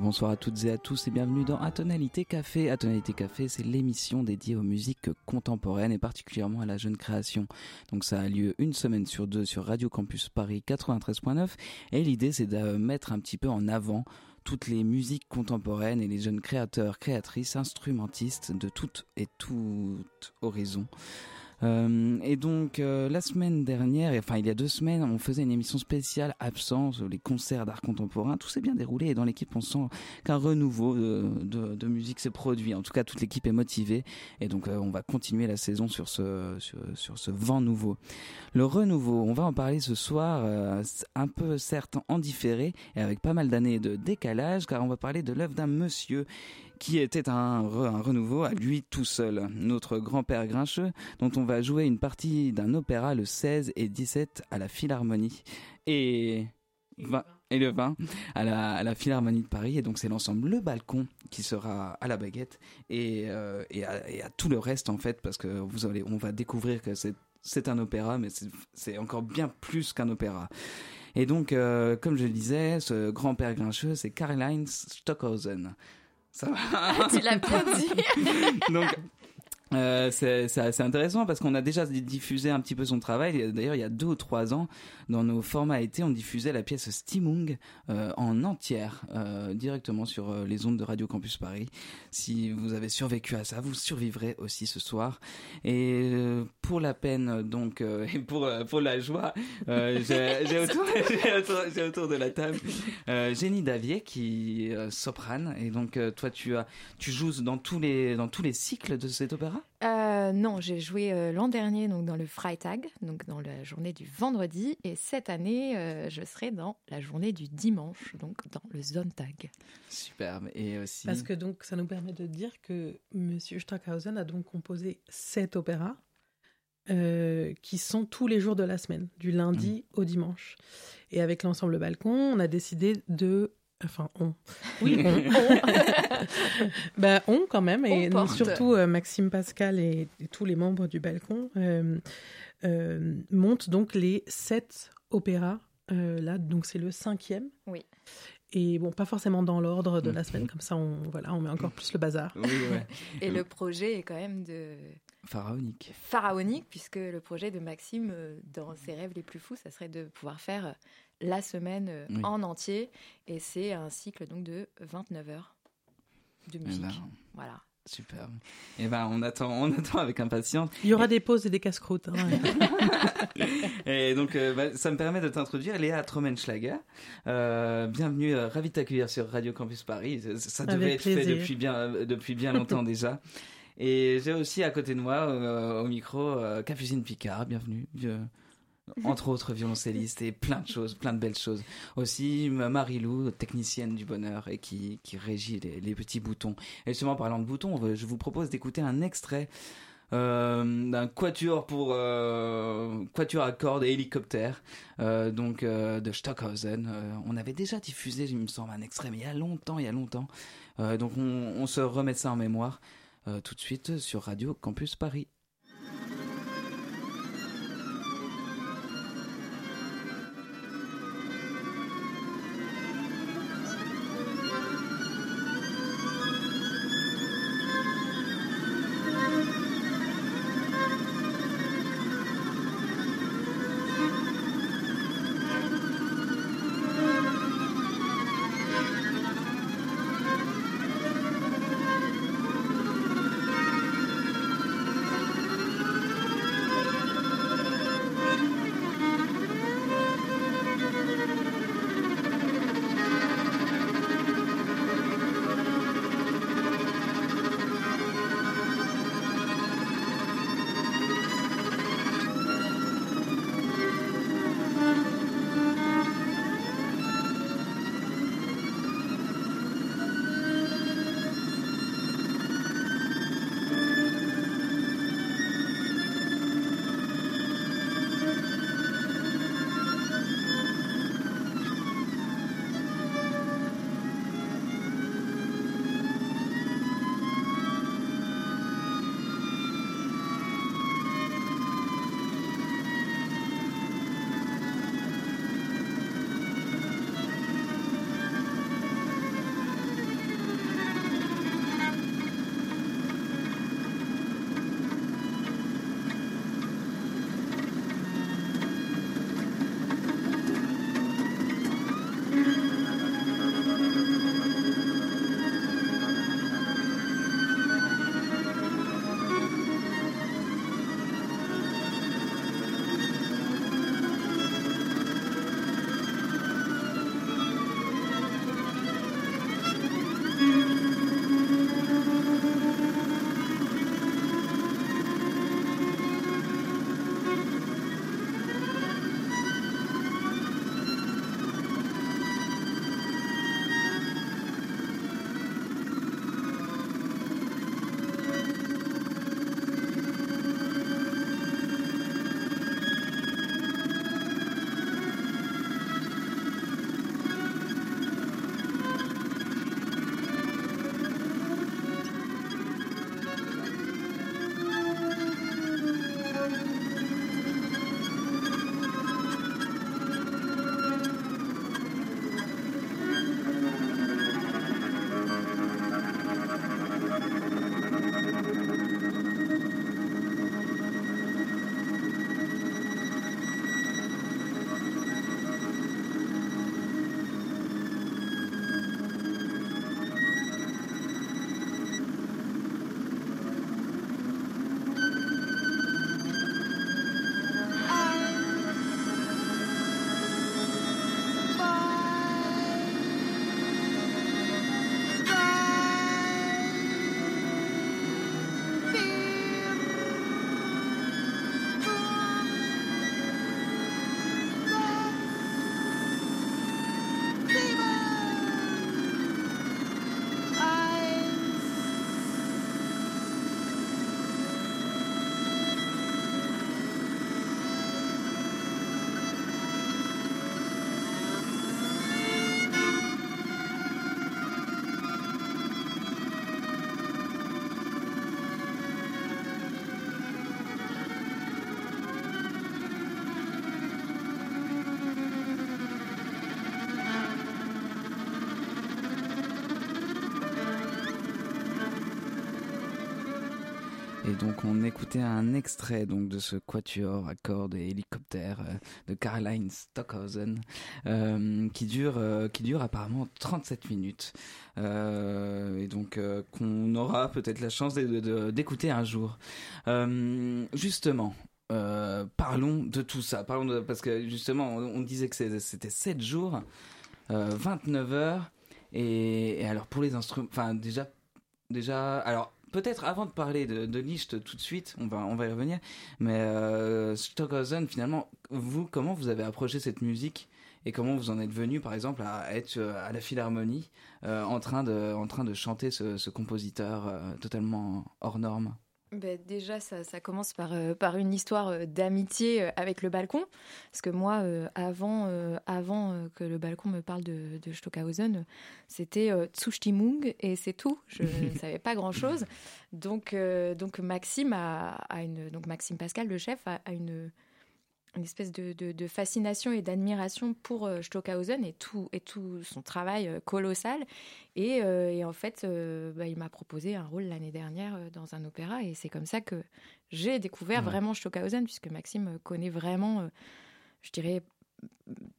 Bonsoir à toutes et à tous et bienvenue dans Atonalité Café. Atonalité Café, c'est l'émission dédiée aux musiques contemporaines et particulièrement à la jeune création. Donc ça a lieu une semaine sur deux sur Radio Campus Paris 93.9 et l'idée c'est de mettre un petit peu en avant toutes les musiques contemporaines et les jeunes créateurs, créatrices, instrumentistes de toutes et toutes horizons. Euh, et donc euh, la semaine dernière, enfin il y a deux semaines, on faisait une émission spéciale absence, les concerts d'art contemporain, tout s'est bien déroulé et dans l'équipe on sent qu'un renouveau de, musique s'est produit. En tout cas toute l'équipe est motivée et donc euh, on va continuer la saison sur ce sur, ce vent nouveau. Le renouveau, on va en parler ce soir, un peu certes en différé et avec pas mal d'années de décalage car on va parler de l'œuvre d'un monsieur qui était un, renouveau à lui tout seul. Notre grand-père Grincheux, dont on va jouer une partie d'un opéra le 16 et 17 à la Philharmonie. Et, et le 20 à la, Philharmonie de Paris. Et donc c'est l'ensemble Le Balcon qui sera à la baguette et, euh, et, à, tout le reste en fait, parce que vous allez, on va découvrir que c'est un opéra, mais c'est encore bien plus qu'un opéra. Et donc, euh, comme je le disais, ce grand-père grincheux, c'est Karl-Heinz Stockhausen. Ça va. tu l'as bien dit. Donc, euh, c'est intéressant parce qu'on a déjà diffusé un petit peu son travail. D'ailleurs, il y a deux ou trois ans, dans nos formats été, on diffusait la pièce Stimung euh, en entière euh, directement sur euh, les ondes de Radio Campus Paris. Si vous avez survécu à ça, vous survivrez aussi ce soir. Et pour la peine, donc, et pour pour la joie, j'ai autour, autour, autour, de la table Jenny Davier qui soprane. Et donc, toi, tu as tu joues dans tous les dans tous les cycles de cet opéra? Euh, non, j'ai joué euh, l'an dernier donc dans le Freitag, donc dans la journée du vendredi, et cette année euh, je serai dans la journée du dimanche, donc dans le Sonntag. Superbe. Et aussi. Parce que donc ça nous permet de dire que Monsieur Stockhausen a donc composé sept opéras qui sont tous les jours de la semaine, du lundi mmh. au dimanche. Et avec l'ensemble Balcon, on a décidé de Enfin, on. Oui, on. ben, on quand même, et surtout euh, Maxime Pascal et, tous les membres du balcon euh, euh, montent donc les sept opéras. là, donc c'est le cinquième. Oui. Et bon, pas forcément dans l'ordre de la mm. semaine, comme ça, on, voilà, on met encore plus le bazar. Oui, ouais. et le projet est quand même de. Pharaonique. Pharaonique, puisque le projet de Maxime, dans ses rêves les plus fous, ça serait de pouvoir faire la semaine euh, en entier. Et c'est un cycle donc de 29 heures de eh musique. Ben, voilà. Super. Et eh ben, on attend, on attend avec impatience. Il y aura des pauses et des casse-croûtes. Hein. et donc, euh, bah, ça me permet de t'introduire, Léa Trommenschlager. Euh, bienvenue, ravi de t'accueillir sur Radio Campus Paris. Ça, devait être fait depuis bien, depuis bien longtemps déjà. Et j'ai aussi à côté de moi, au micro, Capucine Picard. Bienvenue entre autres violoncellistes et plein de choses, plein de belles choses. Aussi Marilou, technicienne du bonheur et qui, qui régit les, petits boutons. Et justement, parlant de boutons, je vous propose d'écouter un extrait euh, d'un quatuor pour euh, quatuor à cordes et hélicoptère, euh, donc de Stockhausen. on avait déjà diffusé, il me semble, un extrait, mais il y a longtemps, il y a longtemps. donc on, on, se remet ça en mémoire tout de suite sur Radio Campus Paris. Et donc on écoutait un extrait donc de ce quatuor à cordes et hélicoptères euh, de Caroline Stockhausen euh, qui dure euh, qui dure apparemment 37 minutes et donc qu'on aura peut-être la chance d'écouter un jour. justement, parlons de tout ça. Parce que justement, on, disait que c'était 7 jours, 29 heures. Et, et, alors pour les instruments, enfin déjà, déjà, alors peut-être avant de parler de, de Licht tout de suite, on va, on va y revenir, mais euh, Stockhausen, finalement, vous, comment vous avez approché cette musique et comment vous en êtes venu, par exemple, à être euh, à la Philharmonie euh, en, train de, en train de chanter ce, compositeur totalement hors norme? Ben, déjà, ça, ça, commence par, euh, par une histoire euh, d'amitié euh, avec le balcon. Parce que moi, avant, avant que le balcon me parle de, de Stockhausen, c'était Tsushtimung et c'est tout. Je ne savais pas grand-chose. Donc, donc, Maxime a, a, une, donc Maxime Pascal, le chef, a, a une, une espèce de, fascination et d'admiration pour euh, Stockhausen et tout, et tout son travail euh, colossal. Et, euh, en fait, bah, il m'a proposé un rôle l'année dernière dans un opéra. Et c'est comme ça que j'ai découvert vraiment Stockhausen, puisque Maxime connaît vraiment, je dirais,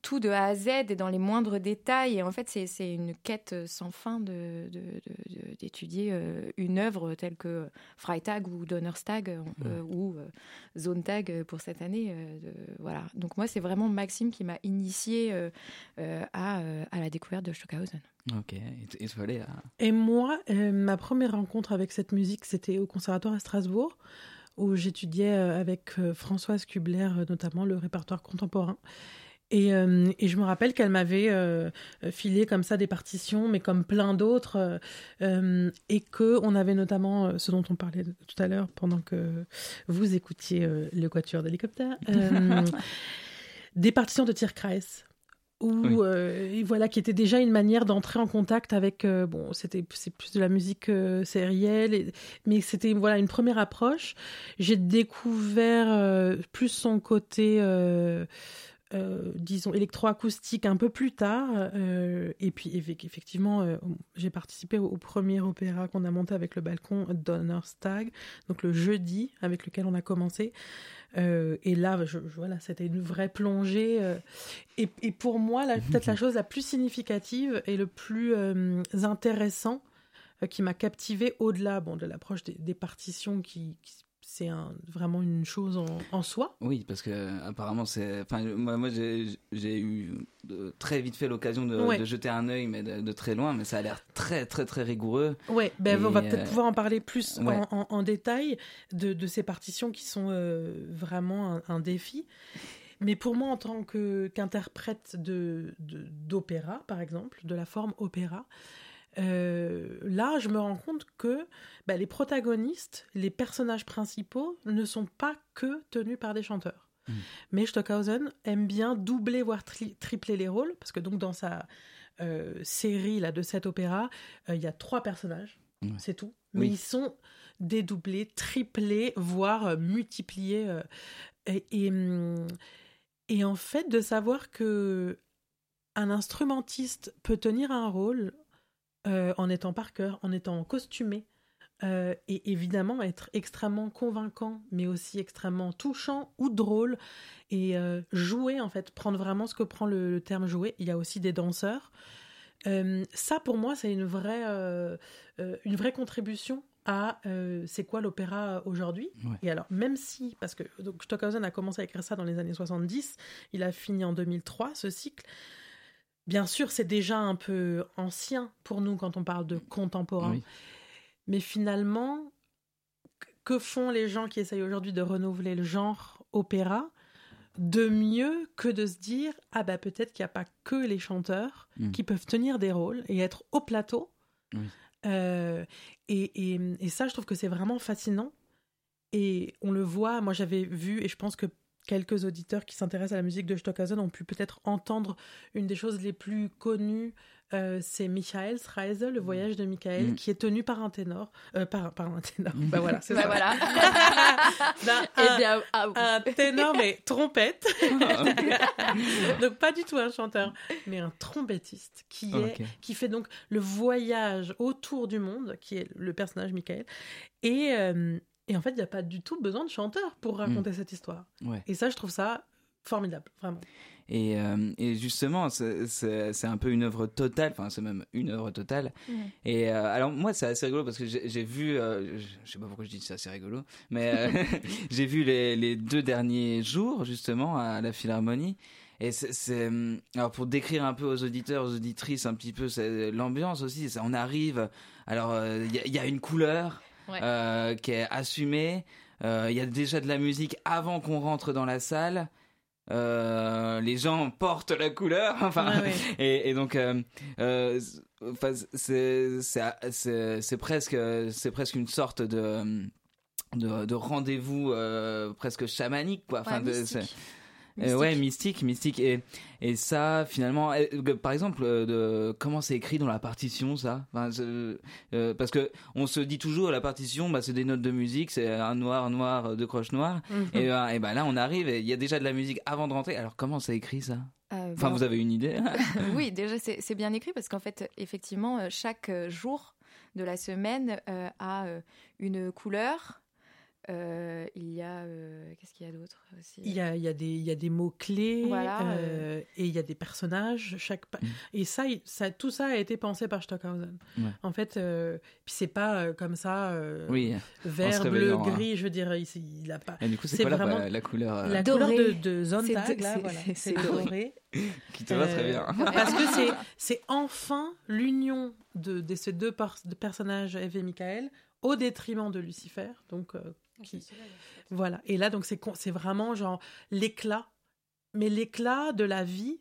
tout de A à Z et dans les moindres détails. Et en fait, c'est une quête sans fin d'étudier de, de, euh, une œuvre telle que Freitag ou Donnerstag euh, ou euh, Zontag pour cette année. voilà. Donc moi, c'est vraiment Maxime qui m'a initié à, à, la découverte de Stockhausen. Ok, et, et moi, ma première rencontre avec cette musique, c'était au conservatoire à Strasbourg où j'étudiais avec Françoise Kubler, notamment le répertoire contemporain. Et, euh, et, je me rappelle qu'elle m'avait euh, filé comme ça des partitions, mais comme plein d'autres, euh, et que on avait notamment ce dont on parlait tout à l'heure pendant que vous écoutiez le quatuor d'hélicoptère, des partitions de Tierkreis. Où, voilà, qui était déjà une manière d'entrer en contact avec, bon, c'était c'est plus de la musique sérielle, mais c'était voilà une première approche. J'ai découvert plus son côté euh, disons, électroacoustique un peu plus tard. Euh, et puis, effectivement, euh, j'ai participé au, premier opéra qu'on a monté avec le balcon Donnerstag, donc le jeudi avec lequel on a commencé. et là, je, voilà, c'était une vraie plongée. Et, et, pour moi, peut-être la chose la plus significative et le plus intéressant qui m'a captivé au-delà bon, de l'approche des, partitions qui, qui c'est vraiment une chose en, soi. Oui, parce que apparemment c'est. Enfin, moi, moi j'ai eu très vite fait l'occasion de, jeter un œil, mais de, très loin. Mais ça a l'air très très très rigoureux. Oui, ben on va peut-être euh, pouvoir en parler plus en, détail de, ces partitions qui sont euh, vraiment un, défi. Mais pour moi, en tant qu'interprète de d'opéra, par exemple, de la forme opéra, euh, là, je me rends compte que bah, les protagonistes, les personnages principaux, ne sont pas que tenus par des chanteurs. Hmm. Mais Stockhausen aime bien doubler, voire tripler les rôles, parce que donc dans sa euh, série là, de cet opéra, euh, il y a trois personnages, c'est tout. Mais ils sont dédoublés, triplés, voire multipliés. Et, hum, et, en fait, de savoir que un instrumentiste peut tenir un rôle euh, en étant par cœur, en étant costumé, euh, et évidemment être extrêmement convaincant, mais aussi extrêmement touchant ou drôle, et euh, jouer en fait, prendre vraiment ce que prend le, terme jouer. Il y a aussi des danseurs. ça pour moi c'est une vraie, une vraie contribution à c'est quoi l'opéra aujourd'hui. Et alors, même si, parce que donc, Stockhausen a commencé à écrire ça dans les années 70, il a fini en 2003 ce cycle. Bien sûr, c'est déjà un peu ancien pour nous quand on parle de contemporain. Mais finalement, que font les gens qui essayent aujourd'hui de renouveler le genre opéra de mieux que de se dire ah bah peut-être qu'il n'y a pas que les chanteurs mm. qui peuvent tenir des rôles et être au plateau. Euh, et, et, ça, je trouve que c'est vraiment fascinant. Et on le voit, moi j'avais vu, et je pense que quelques auditeurs qui s'intéressent à la musique de Stockhausen ont pu peut-être entendre une des choses les plus connues, euh, c'est Michael Reise, le mm. voyage de Michael, mm. qui est tenu par un ténor, euh, par, par, un ténor. Bah voilà, c'est bah ça. Voilà. un, bien, ah un, ténor mais trompette, donc pas du tout un chanteur, mais un trompettiste qui est, qui fait donc le voyage autour du monde, qui est le personnage Michael, et euh, Et en fait, il n'y a pas du tout besoin de chanteur pour raconter cette histoire. Et ça, je trouve ça formidable, vraiment. Et, euh, et justement, c'est un peu une œuvre totale, enfin c'est même une œuvre totale. Et euh, alors moi, c'est assez rigolo parce que j'ai vu, euh, je sais pas pourquoi je dis c'est assez rigolo, mais j'ai vu les, les, deux derniers jours justement à la Philharmonie. Et c'est alors pour décrire un peu aux auditeurs, aux auditrices un petit peu l'ambiance aussi. On arrive, alors il y, a une couleur qui est assumée. Il y a déjà de la musique avant qu'on rentre dans la salle. Euh, les gens portent la couleur enfin et, donc euh, euh, c'est c'est presque c'est presque une sorte de de, de rendez-vous presque chamanique quoi enfin Mystique. ouais, mystique, mystique. Et, et ça, finalement, par exemple, euh, de, comment c'est écrit dans la partition, ça? Enfin, euh, Parce que on se dit toujours, la partition, bah, c'est des notes de musique, c'est un noir, noir, deux croches noires. Mhm. Et, ben, et ben là, on arrive, et il y a déjà de la musique avant de rentrer. Alors, comment c'est écrit, ça? Euh, Enfin, ben, vous avez une idée? Oui, déjà, c'est bien écrit, parce qu'en fait, effectivement, chaque jour de la semaine a une couleur, euh, il y a euh, qu'est-ce qu'il y a d'autre aussi? Il y a, il y a des il y a des mots clés euh, et il y a des personnages chaque mm. et ça, ça tout ça a été pensé par Stockhausen. En fait, puis c'est pas comme ça oui, vert bleu hein. gris. Je veux dire, il, il a pas. Et du coup, c'est vraiment la, couleur La couleur de, de Zontag là, voilà, c'est doré. Qui te va très bien. Parce que c'est c'est enfin l'union de, de, ces deux personnages, Eve et Michael, au détriment de Lucifer. Donc voilà. Et là, donc, c'est vraiment genre l'éclat, mais l'éclat de la vie,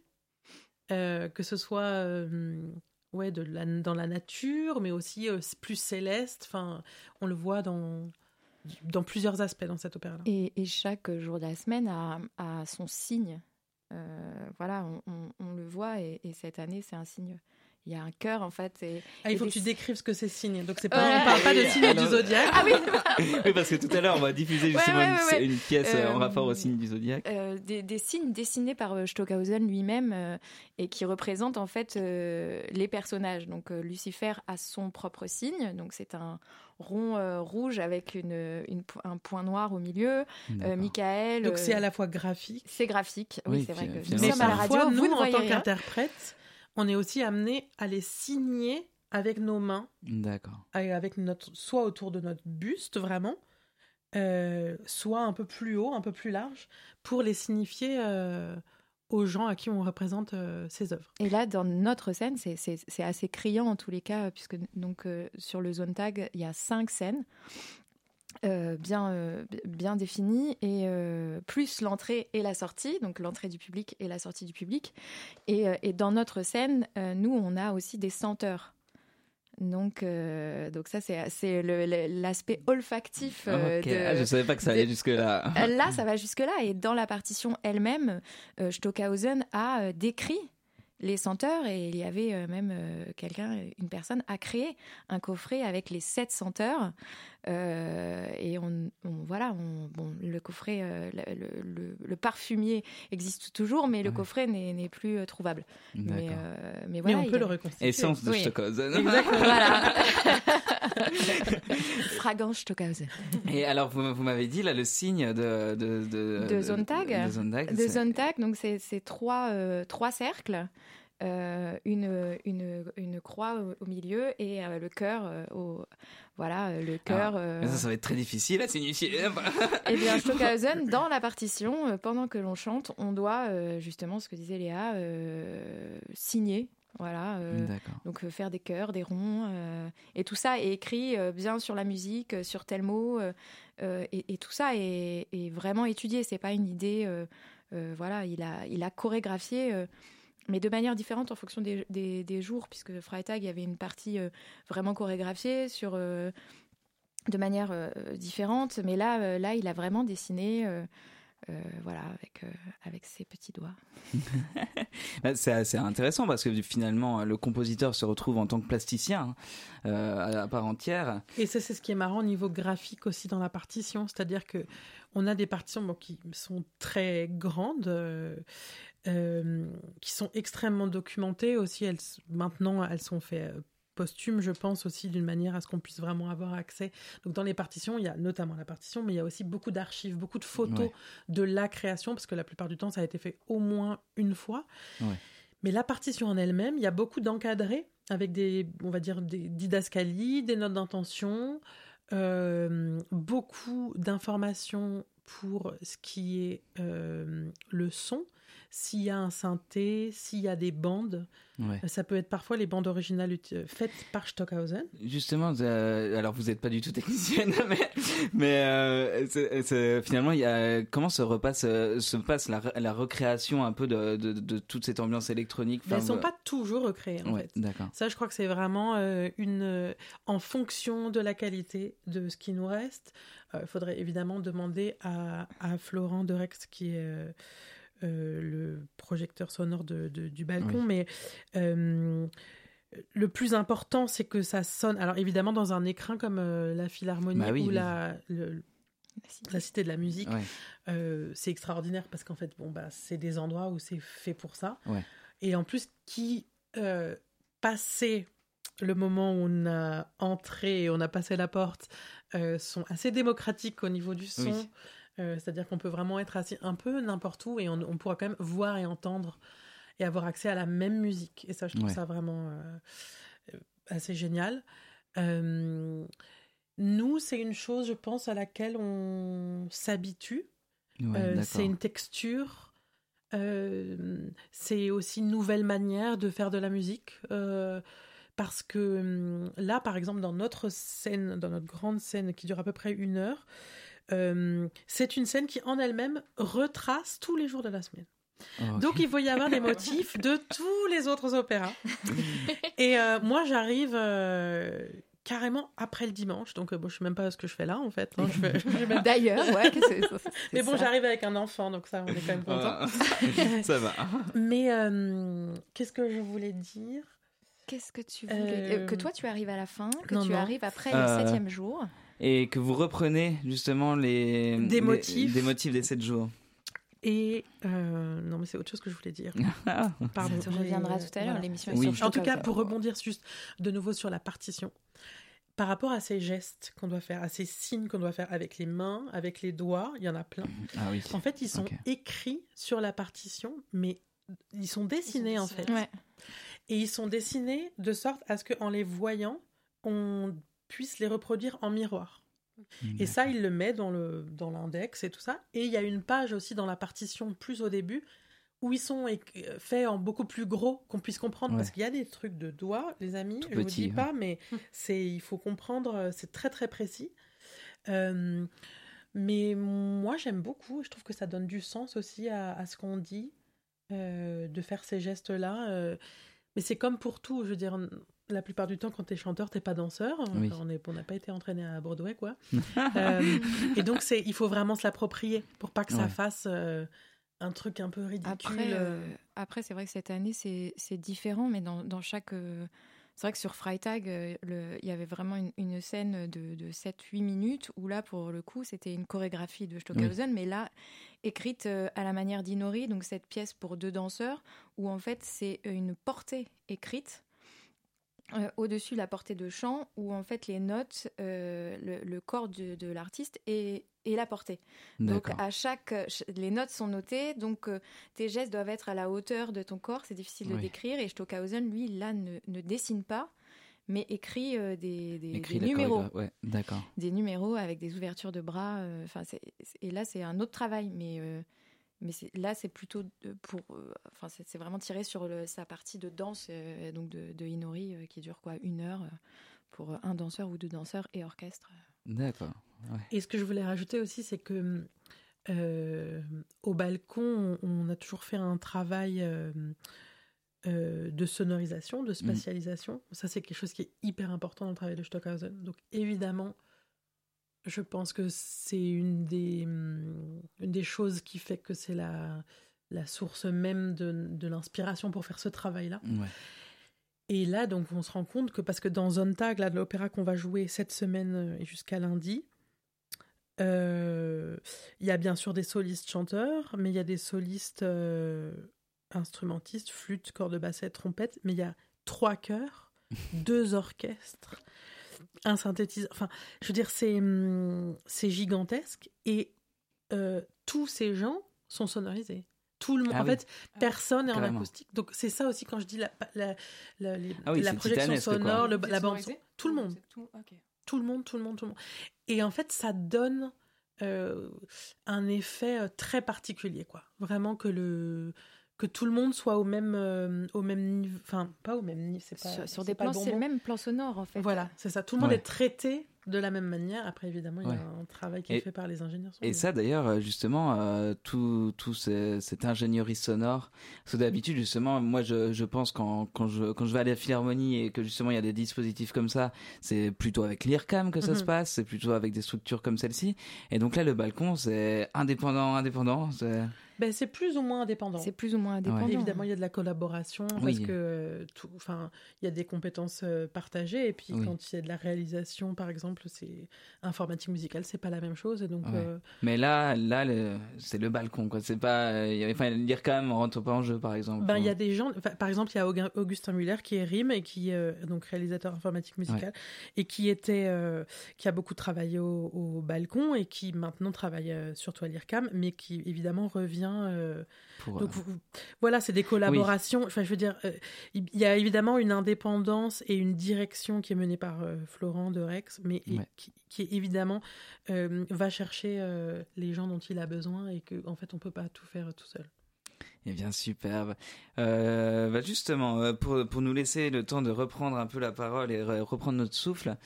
euh, que ce soit euh, ouais, de dans la nature, mais aussi euh, plus céleste. Enfin, on le voit dans, dans plusieurs aspects dans cette opéra-là. Et, chaque jour de la semaine a, son signe. voilà, on, le voit, et cette année, c'est un signe il y a un cœur en fait. Et, ah, il faut que tu décrives ce que c'est signe. Donc c'est pas, on parle pas de signe du zodiaque. Ah oui. oui, parce que tout à l'heure on va diffuser justement une, pièce euh, en rapport au signe du zodiaque. Euh, des, signes dessinés par euh, Stockhausen lui-même et qui représentent en fait les personnages. Donc Lucifer a son propre signe. Donc c'est un rond rouge avec une, un point noir au milieu. Michael. Donc c'est à la fois graphique. C'est graphique. Oui, c'est vrai que nous sommes à la radio. Nous, en tant qu'interprète on est aussi amené à les signer avec nos mains. D'accord. Avec notre, soit autour de notre buste, vraiment, euh, soit un peu plus haut, un peu plus large, pour les signifier euh, aux gens à qui on représente euh, ces œuvres. Et là, dans notre scène, c'est assez criant en tous les cas, puisque donc sur le zone tag, il y a cinq scènes. Euh, bien, euh, bien définie et euh, plus l'entrée et la sortie, donc l'entrée du public et la sortie du public. Et, et dans notre scène, nous, on a aussi des senteurs. Donc, donc ça, c'est l'aspect olfactif. Ah, je ne savais pas que ça allait jusque-là. là, ça va jusque-là. Et dans la partition elle-même, Stockhausen a décrit les senteurs et il y avait euh, même euh, quelqu'un, une personne a créé un coffret avec les sept senteurs euh, et on, voilà, bon, le coffret, le, parfumier existe toujours, mais le coffret n'est plus trouvable. Mais, mais, voilà, on peut le reconstituer. Essence de Stockhausen. Exactement. voilà. Fragrance Stockhausen. Et alors, vous, m'avez dit là le signe de de de, de zone tag. De zone tag. Donc c'est trois trois cercles. Euh, une, croix au, milieu et euh, le cœur euh, au voilà le cœur ça ça va être très difficile à signifier. Et eh bien Stockhausen dans la partition pendant que l'on chante on doit justement ce que disait Léa signer voilà donc faire des cœurs des ronds et tout ça est écrit bien sur la musique sur tel mot et, et, tout ça est, est vraiment étudié. C'est pas une idée voilà il a il a chorégraphié mais de manière différente en fonction des, des, jours, puisque Freitag, il y avait une partie euh, vraiment chorégraphiée sur, euh, de manière euh, différente, mais là, là, il a vraiment dessiné. voilà, avec, avec ses petits doigts. Bah, c'est assez intéressant parce que finalement, le compositeur se retrouve en tant que plasticien à, part entière. Et ça, c'est ce qui est marrant au niveau graphique aussi dans la partition, c'est-à-dire que on a des partitions qui sont très grandes, euh, qui sont extrêmement documentées aussi. Elles, maintenant, elles sont faites euh, posthume, je pense aussi d'une manière à ce qu'on puisse vraiment avoir accès. Donc dans les partitions, il y a notamment la partition, mais il y a aussi beaucoup d'archives, beaucoup de photos de la création, parce que la plupart du temps, ça a été fait au moins une fois. Mais la partition en elle-même, il y a beaucoup d'encadrés avec des, on va dire, des didascalies, des notes d'intention, euh, beaucoup d'informations pour ce qui est euh, le son s'il y a un synthé, s'il y a des bandes. Ça peut être parfois les bandes originales faites par Stockhausen. Justement, euh, alors vous n'êtes pas du tout technicienne, mais, mais euh, finalement, il y a, comment se repasse euh, se passe la, recréation un peu de, de, toute cette ambiance électronique? Elles ne sont pas toujours recréées, en fait. Ça, je crois que c'est vraiment une, en fonction de la qualité de ce qui nous reste. Il faudrait évidemment demander à, à Florent Rex, qui est euh, le projecteur sonore de, du balcon, mais euh, le plus important, c'est que ça sonne. Alors évidemment, dans un écrin comme euh, la Philharmonie bah ou la, la, cité. de la musique, c'est extraordinaire parce qu'en fait, bon, bah, c'est des endroits où c'est fait pour ça. Et en plus, qui passait le moment où on a entré et on a passé la porte sont assez démocratiques au niveau du son. Euh, c'est-à-dire qu'on peut vraiment être assis un peu n'importe où et on, pourra quand même voir et entendre et avoir accès à la même musique. Et ça, je trouve ça vraiment euh, assez génial. Euh, nous, c'est une chose, je pense, à laquelle on s'habitue. c'est une texture. c'est aussi une nouvelle manière de faire de la musique. parce que hum, là, par exemple, dans notre scène, dans notre grande scène qui dure à peu près une heure, euh, c'est une scène qui en elle-même retrace tous les jours de la semaine. Oh, Donc il faut y avoir des motifs de tous les autres opéras. Et euh, moi j'arrive euh, carrément après le dimanche. Donc bon, je sais même pas ce que je fais là en fait. Hein. D'ailleurs, ouais. Mais bon, j'arrive avec un enfant, donc ça, on est quand même content. ça va. Mais qu'est-ce que je voulais dire? Qu'est-ce que tu voulais? Que toi, tu arrives à la fin, que tu arrives après le septième jour? Et que vous reprenez justement les des motifs, des motifs des 7 jours. Et euh, non, mais c'est autre chose que je voulais dire. Pardon. Ça reviendra tout à l'heure, l'émission. Oui. En tout cas, pour rebondir juste de nouveau sur la partition, par rapport à ces gestes qu'on doit faire, à ces signes qu'on doit faire avec les mains, avec les doigts, il y en a plein. Ah oui. En fait, ils sont écrits sur la partition, mais ils sont dessinés en fait. Ouais. Et ils sont dessinés de sorte à ce qu'en les voyant, on puisse les reproduire en miroir. Et ça, il le met dans le dans l'index et tout ça. Et il y a une page aussi dans la partition plus au début où ils sont faits en beaucoup plus gros qu'on puisse comprendre parce qu'il y a des trucs de doigts, les amis. je ne vous dis pas, mais c'est il faut comprendre. C'est très très précis. Euh, mais moi, j'aime beaucoup. Je trouve que ça donne du sens aussi à, ce qu'on dit, euh, de faire ces gestes-là. Euh. mais c'est comme pour tout. Je veux dire, la plupart du temps, quand tu es chanteur, t'es pas danseur. on n'a pas été entraîné à Broadway, quoi. Euh, et donc, c'est, il faut vraiment se l'approprier pour pas que ça fasse euh, un truc un peu ridicule. Après, euh. après c'est vrai que cette année, c'est, différent, mais dans, dans chaque. c'est vrai que sur Freitag, il y avait vraiment une, scène de, de 7-8 minutes où là, pour le coup, c'était une chorégraphie de Stockhausen, mais là, écrite à la manière d'Inori, donc cette pièce pour deux danseurs, où en fait, c'est une portée écrite euh, au-dessus la portée de chant où en fait les notes, euh, le, corps de, l'artiste et, la portée. Donc à chaque, les notes sont notées, donc euh, tes gestes doivent être à la hauteur de ton corps. C'est difficile de décrire et Stockhausen lui là ne, dessine pas, mais écrit des, numéros. d'accord. Des numéros avec des ouvertures de bras. Enfin et là c'est un autre travail, mais mais là, c'est plutôt pour. Euh, enfin, c'est vraiment tiré sur sa partie de danse, euh, donc de, de Inori, euh, qui dure quoi Une heure pour un danseur ou deux danseurs et orchestre. D'accord. Et ce que je voulais rajouter aussi, c'est que au balcon, on, a toujours fait un travail. de sonorisation, de mm. spatialisation. Ça, c'est quelque chose qui est hyper important dans le travail de Stockhausen. Donc, évidemment, je pense que c'est une des, une des choses qui fait que c'est la, la source même de, de l'inspiration pour faire ce travail-là. Et là, donc, on se rend compte que parce que dans Zontag, là, de l'opéra qu'on va jouer cette semaine et jusqu'à lundi, euh, il y a bien sûr des solistes chanteurs, mais il y a des solistes euh, instrumentistes, flûte, cordes basset, trompette, mais il y a trois chœurs deux orchestres, un synthétiseur. Enfin, je veux dire, c'est hum, c'est gigantesque et euh, tous ces gens sont sonorisés. Tout le monde. Ah en oui. fait, personne n'est en acoustique. Donc c'est ça aussi quand je dis la, la, la, les- Ah oui, la c'est projection sonore, le- la bande son. Tout le monde. Tout le monde, tout le monde, tout le monde. Et en fait, ça donne euh, un effet euh, très particulier, quoi. Vraiment que le que tout le monde soit au même euh, au même niveau, enfin pas au même niveau, c'est pas Sur, des pas plans, bon c'est le même plan sonore en fait. Voilà, c'est ça. Tout le monde Ouais. est traité de la même manière. Après, évidemment, il y a un travail qui est fait par les ingénieurs. Et ça d'ailleurs euh, justement euh, tout tout ce- cette ingénierie sonore parce que d'habitude justement moi je, je pense quand quand je quand je vais à la philharmonie et que justement il y a des dispositifs comme ça c'est plutôt avec l'IRCAM que ça Mhm. se passe c'est plutôt avec des structures comme celle-ci et donc là le balcon c'est indépendant indépendant c'est ben, c'est plus ou moins indépendant. C'est plus ou moins indépendant. Évidemment, il y a de la collaboration Oui. parce que euh, tout, enfin, il y a des compétences euh, partagées. Et puis, Oui. quand il y a de la réalisation, par exemple, c'est informatique musicale, c'est pas la même chose. Et donc, Ouais. euh, mais là là le- c'est le balcon quoi c'est pas euh, il y a- enfin l'IRCAM rentre pas en jeu par exemple Ben, il y a des gens, enfin, par exemple, il y a Augu- Augustin Muller qui est RIM et qui euh, donc réalisateur informatique musicale et qui était, euh, qui a beaucoup travaillé au, au balcon et qui maintenant travaille euh, surtout à l'IRCAM, mais qui évidemment revient. Euh, pour, donc euh, vous- voilà, c'est des collaborations. Enfin, je veux dire, euh, il y a évidemment une indépendance et une direction qui est menée par Florent de Rex, mais Ouais. qui, qui, évidemment va chercher les gens dont il a besoin et que en fait on peut pas tout faire tout seul. Eh bien, superbe. Euh, bah justement, pour, pour nous laisser le temps de reprendre un peu la parole et re- reprendre notre souffle,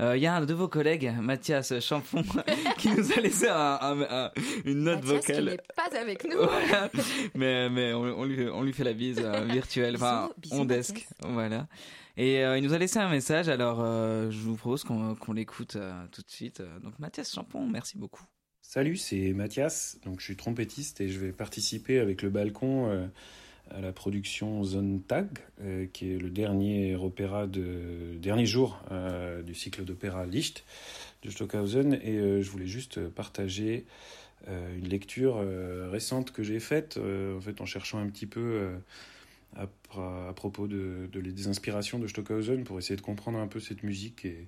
il y a un de vos collègues, Mathias Champon, qui nous a laissé un- un- un- une note Mathias qui vocale. n'est pas avec nous. Voilà. mais mais on, on lui, on lui fait la bise euh, virtuelle, enfin ondesque, Mathias. voilà. Et euh, il nous a laissé un message, alors euh, je vous propose qu'on l'écoute euh, tout de suite. Donc Mathias Champon, merci beaucoup. Salut, c'est Mathias. Donc, je suis trompettiste et je vais participer avec le balcon euh, à la production Zone Tag, euh, qui est le dernier opéra de dernier jour euh, du cycle d'opéra Licht de Stockhausen. Et euh, je voulais juste partager euh, une lecture récente que j'ai faite, en fait, en cherchant un petit peu à, propos de, de- des inspirations de Stockhausen pour essayer de comprendre un peu cette musique et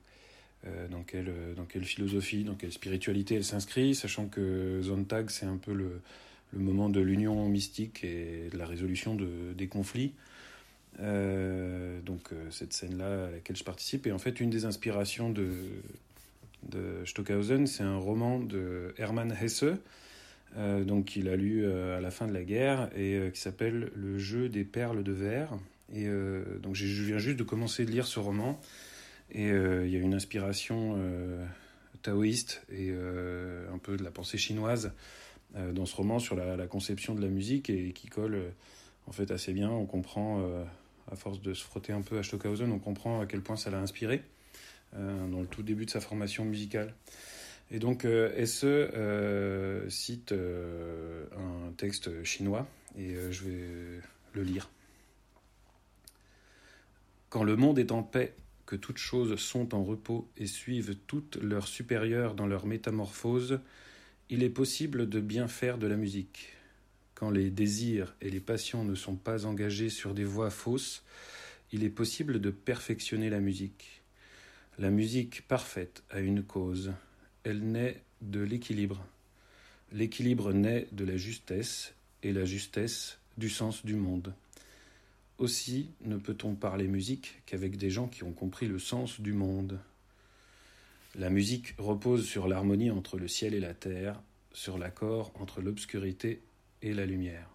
dans, quelle, dans quelle philosophie, dans quelle spiritualité elle s'inscrit, sachant que Zontag, c'est un peu le, le moment de l'union mystique et de la résolution de, des conflits. Euh, donc euh, cette scène-là à laquelle je participe. Et en fait, une des inspirations de, de Stockhausen, c'est un roman de Hermann Hesse, euh, donc qu'il a lu à la fin de la guerre et qui s'appelle Le jeu des perles de verre. Et donc je viens juste de commencer de lire ce roman et il y a une inspiration taoïste et un peu de la pensée chinoise dans ce roman sur la, conception de la musique et qui colle euh, en fait assez bien. On comprend, euh, à force de se frotter un peu à Stockhausen, on comprend à quel point ça l'a inspiré euh, dans le tout début de sa formation musicale. Et donc euh, SE euh, cite euh, un texte chinois et euh, je vais le lire. Quand le monde est en paix, que toutes choses sont en repos et suivent toutes leurs supérieures dans leur métamorphose, il est possible de bien faire de la musique. Quand les désirs et les passions ne sont pas engagés sur des voies fausses, il est possible de perfectionner la musique. La musique parfaite a une cause. Elle naît de l'équilibre. L'équilibre naît de la justesse et la justesse du sens du monde. Aussi ne peut-on parler musique qu'avec des gens qui ont compris le sens du monde. La musique repose sur l'harmonie entre le ciel et la terre, sur l'accord entre l'obscurité et la lumière.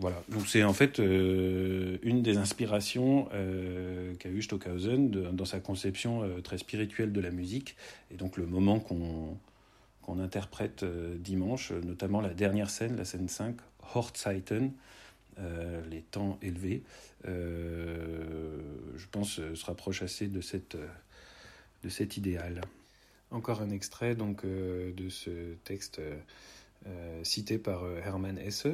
Voilà, donc c'est en fait euh, une des inspirations euh, qu'a eu Stockhausen dans sa conception euh, très spirituelle de la musique, et donc le moment qu'on interprète dimanche, notamment la dernière scène, la scène 5, Hochzeiten, euh, les temps élevés, je pense se rapproche assez de, cette, de cet idéal. Encore un extrait donc euh, de ce texte euh, euh, cité par Hermann Hesse,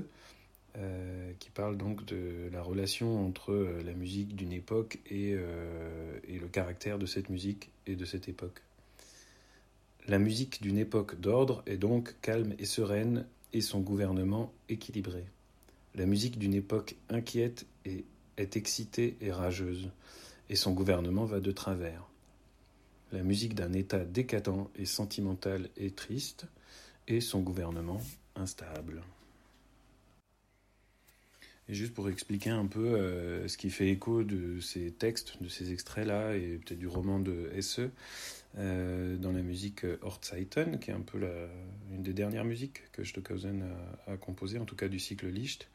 qui parle donc de la relation entre la musique d'une époque et, et le caractère de cette musique et de cette époque. La musique d'une époque d'ordre est donc calme et sereine et son gouvernement équilibré. La musique d'une époque inquiète est excitée et rageuse, et son gouvernement va de travers. La musique d'un État décadent et sentimental et triste, et son gouvernement instable. Et juste pour expliquer un peu euh, ce qui fait écho de ces textes, de ces extraits-là, et peut-être du roman de SE, euh, dans la musique Hortzeiten, qui est un peu une des dernières musiques que Stockhausen a, composées, en tout cas du cycle Licht,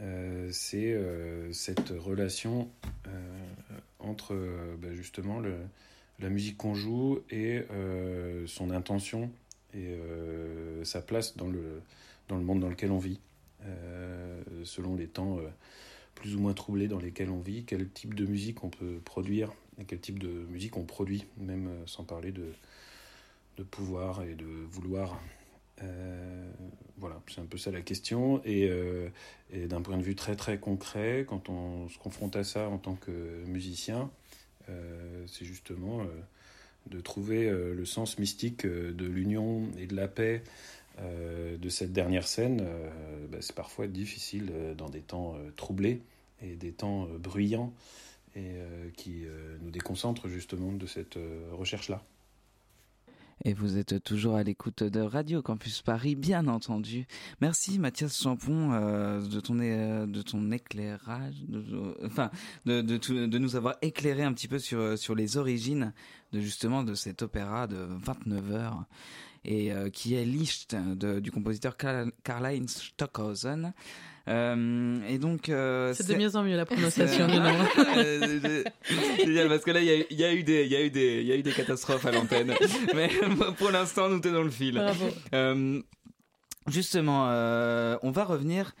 euh, c'est euh, cette relation euh, entre euh, bah, justement le, la musique qu'on joue et euh, son intention et sa place dans le, dans le monde dans lequel on vit. Euh, selon les temps euh, plus ou moins troublés dans lesquels on vit, quel type de musique on peut produire et quel type de musique on produit, même euh, sans parler de, de pouvoir et de vouloir. Euh, voilà, c'est un peu ça la question. Et, euh, et d'un point de vue très très concret, quand on se confronte à ça en tant que musicien, euh, c'est justement de trouver le sens mystique de l'union et de la paix euh, de cette dernière scène, euh, bah, c'est parfois difficile euh, dans des temps troublés et des temps bruyants et qui nous déconcentrent justement de cette recherche-là. Et vous êtes toujours à l'écoute de Radio Campus Paris, bien entendu. Merci Mathias Champon euh, de ton de ton éclairage, de, enfin de, nous avoir éclairé un petit peu sur sur les origines de justement de cet opéra de 29 heures et euh, qui est Licht du compositeur Karl-Heinz Stockhausen. Euh, et donc, euh, c'est de mieux en mieux la prononciation du nom. Génial parce que là, il y, y, a eu des, il y a eu des, il y a eu des catastrophes à l'antenne. Mais pour l'instant, nous tenons le fil. Bravo. Euh, justement, on va revenir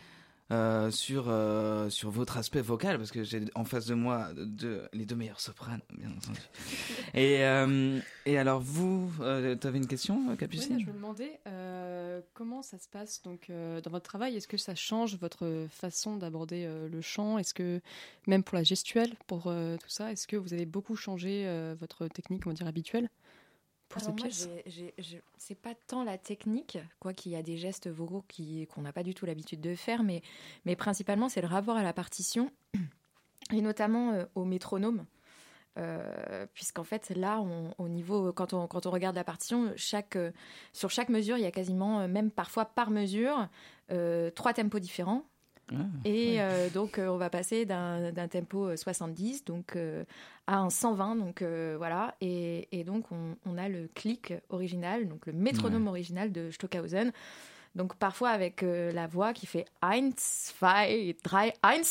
euh, sur euh, sur votre aspect vocal parce que j'ai en face de moi deux, les deux meilleurs sopranes bien entendu. Et euh, et alors vous tu avais une question Capucine oui, je me demandais comment ça se passe donc dans votre travail est-ce que ça change votre façon d'aborder le chant? Est-ce que même pour la gestuelle pour tout ça est-ce que vous avez beaucoup changé votre technique on va dire habituelle? Pour Alors moi, c'est pas tant la technique, quoi qu'il y a des gestes vocaux qu'on n'a pas du tout l'habitude de faire, mais, mais principalement c'est le rapport à la partition et notamment euh, au métronome. Euh, puisqu'en fait là on- au niveau quand on, quand on regarde la partition chaque, euh, sur chaque mesure il y a quasiment même parfois par mesure trois tempos différents et ouais. euh, donc, euh, on va passer d'un tempo euh, 70 donc, euh, à un 120. Donc, voilà. Et, et donc, on, on a le clic original, donc le métronome Ouais. original de Stockhausen. Donc, parfois avec la voix qui fait 1, 2, 3, 1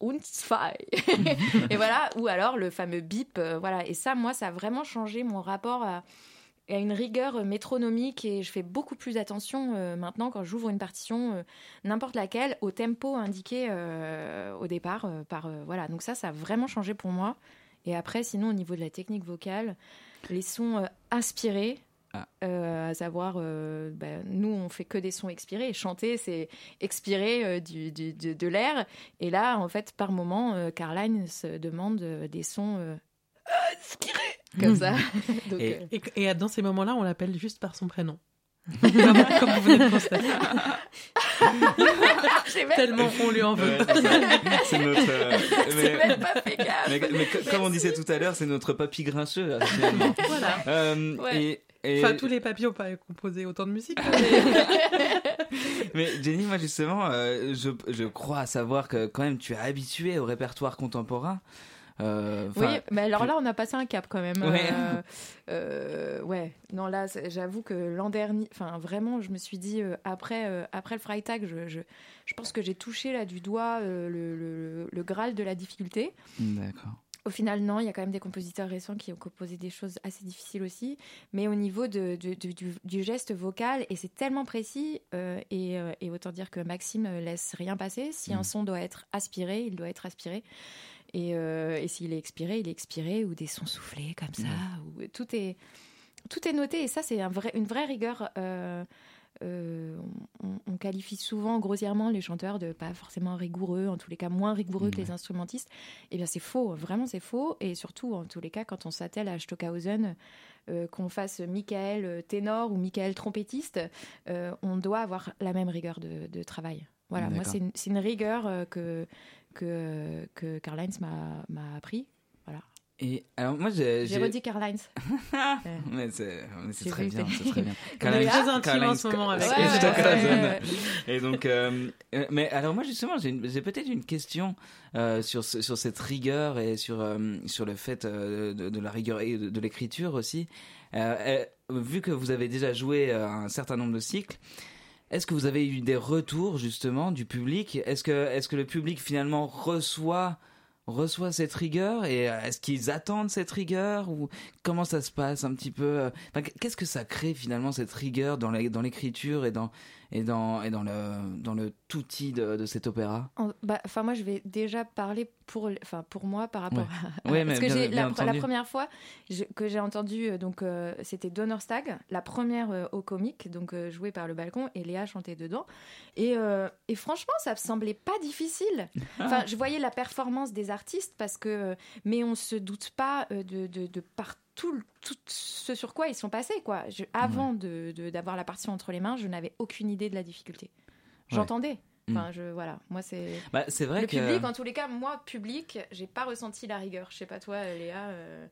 und 2. et voilà. Ou alors le fameux bip. voilà. Et ça, moi, ça a vraiment changé mon rapport à à une rigueur métronomique et je fais beaucoup plus attention euh, maintenant quand j'ouvre une partition euh, n'importe laquelle au tempo indiqué euh, au départ euh, par euh, voilà. Donc ça ça a vraiment changé pour moi. Et après sinon au niveau de la technique vocale les sons euh, inspirés Ah. euh, à savoir euh, bah, nous on fait que des sons expirés. Chanter c'est expirer euh, du, du- de, de l'air. Et là en fait par moment euh, Caroline se demande euh, des sons euh, inspirés comme ça donc Et- euh, Et, et dans ces moments-là, on l'appelle juste par son prénom. comme, comme vous venez de constater. Tellement on lui en veut. Ouais, c'est notre euh, mais, même pas fait gaffe mais, mais co- comme on disait tout à l'heure c'est notre papy grincheux là, finalement. voilà. Euh, Ouais. et, et- Enfin, tous les papis n'ont pas composé autant de musique. Mais Jenny, moi justement, euh, je, je crois savoir que quand même tu es habituée au répertoire contemporain. Euh, Oui, mais alors là, on a passé un cap quand même. Ouais. Euh, euh, ouais. Non, là, j'avoue que l'an dernier, enfin, vraiment, je me suis dit, après, après le Freitag, je, je, je pense que j'ai touché là du doigt le, le, le Graal de la difficulté. D'accord. Au final, non, il y a quand même des compositeurs récents qui ont composé des choses assez difficiles aussi. Mais au niveau de, de- de- du, du geste vocal, et c'est tellement précis, euh, et, euh, et autant dire que Maxime laisse rien passer. Si Mm. un son doit être aspiré, il doit être aspiré. Et, euh, et s'il est expiré, il est expiré, ou des sons soufflés comme ça. Ou, tout, est, tout est noté, et ça, c'est un vrai, une vraie rigueur. euh, euh, on, on qualifie souvent grossièrement les chanteurs de pas forcément rigoureux, en tous les cas moins rigoureux que Ouais. les instrumentistes. Eh bien, c'est faux, vraiment c'est faux. Et surtout, en tous les cas, quand on s'attelle à Stockhausen, euh, qu'on fasse Michael euh, ténor ou Michael trompettiste, euh, on doit avoir la même rigueur de, de travail. Voilà, moi, c'est une, rigueur euh, que, que, que Heinz m'a appris. Voilà. Et alors moi j'ai redit Heinz. mais c'est très bien, c'est très bien. Heinz, très intime en ce moment avec ouais, Et donc, euh, mais alors moi justement j'ai peut-être une question euh, sur sur cette rigueur et sur euh, sur le fait de, de, la rigueur et de, de l'écriture aussi. vu que vous avez déjà joué un certain nombre de cycles. Est-ce que vous avez eu des retours justement du public? Est-ce que, est-ce que le public finalement reçoit reçoit cette rigueur? Et euh, est-ce qu'ils attendent cette rigueur? Ou comment ça se passe un petit peu? Qu'est-ce que ça crée finalement cette rigueur dans l'écriture et dans et dans, et dans le, dans le outil de, de cet opéra bah, Enfin, moi, je vais déjà parler pour, pour moi par rapport à. Ouais, parce que j'ai la, la, première fois que j'ai entendu, euh, donc, euh, c'était Donnerstag, la première euh, au comique, donc jouée par le balcon, et Léa chantait dedans. Et, et franchement, ça me semblait pas difficile. Enfin, je voyais la performance des artistes, parce que. mais on se doute pas de, de, de partout tout, ce sur quoi ils sont passés. Quoi. avant de, d'avoir la partition entre les mains, je n'avais aucune idée de la difficulté. J'entendais. Mm. Enfin, je, voilà, moi c'est. Bah, c'est vrai le que. public, en tous les cas, moi, public, j'ai pas ressenti la rigueur. Je sais pas toi, Léa. Euh.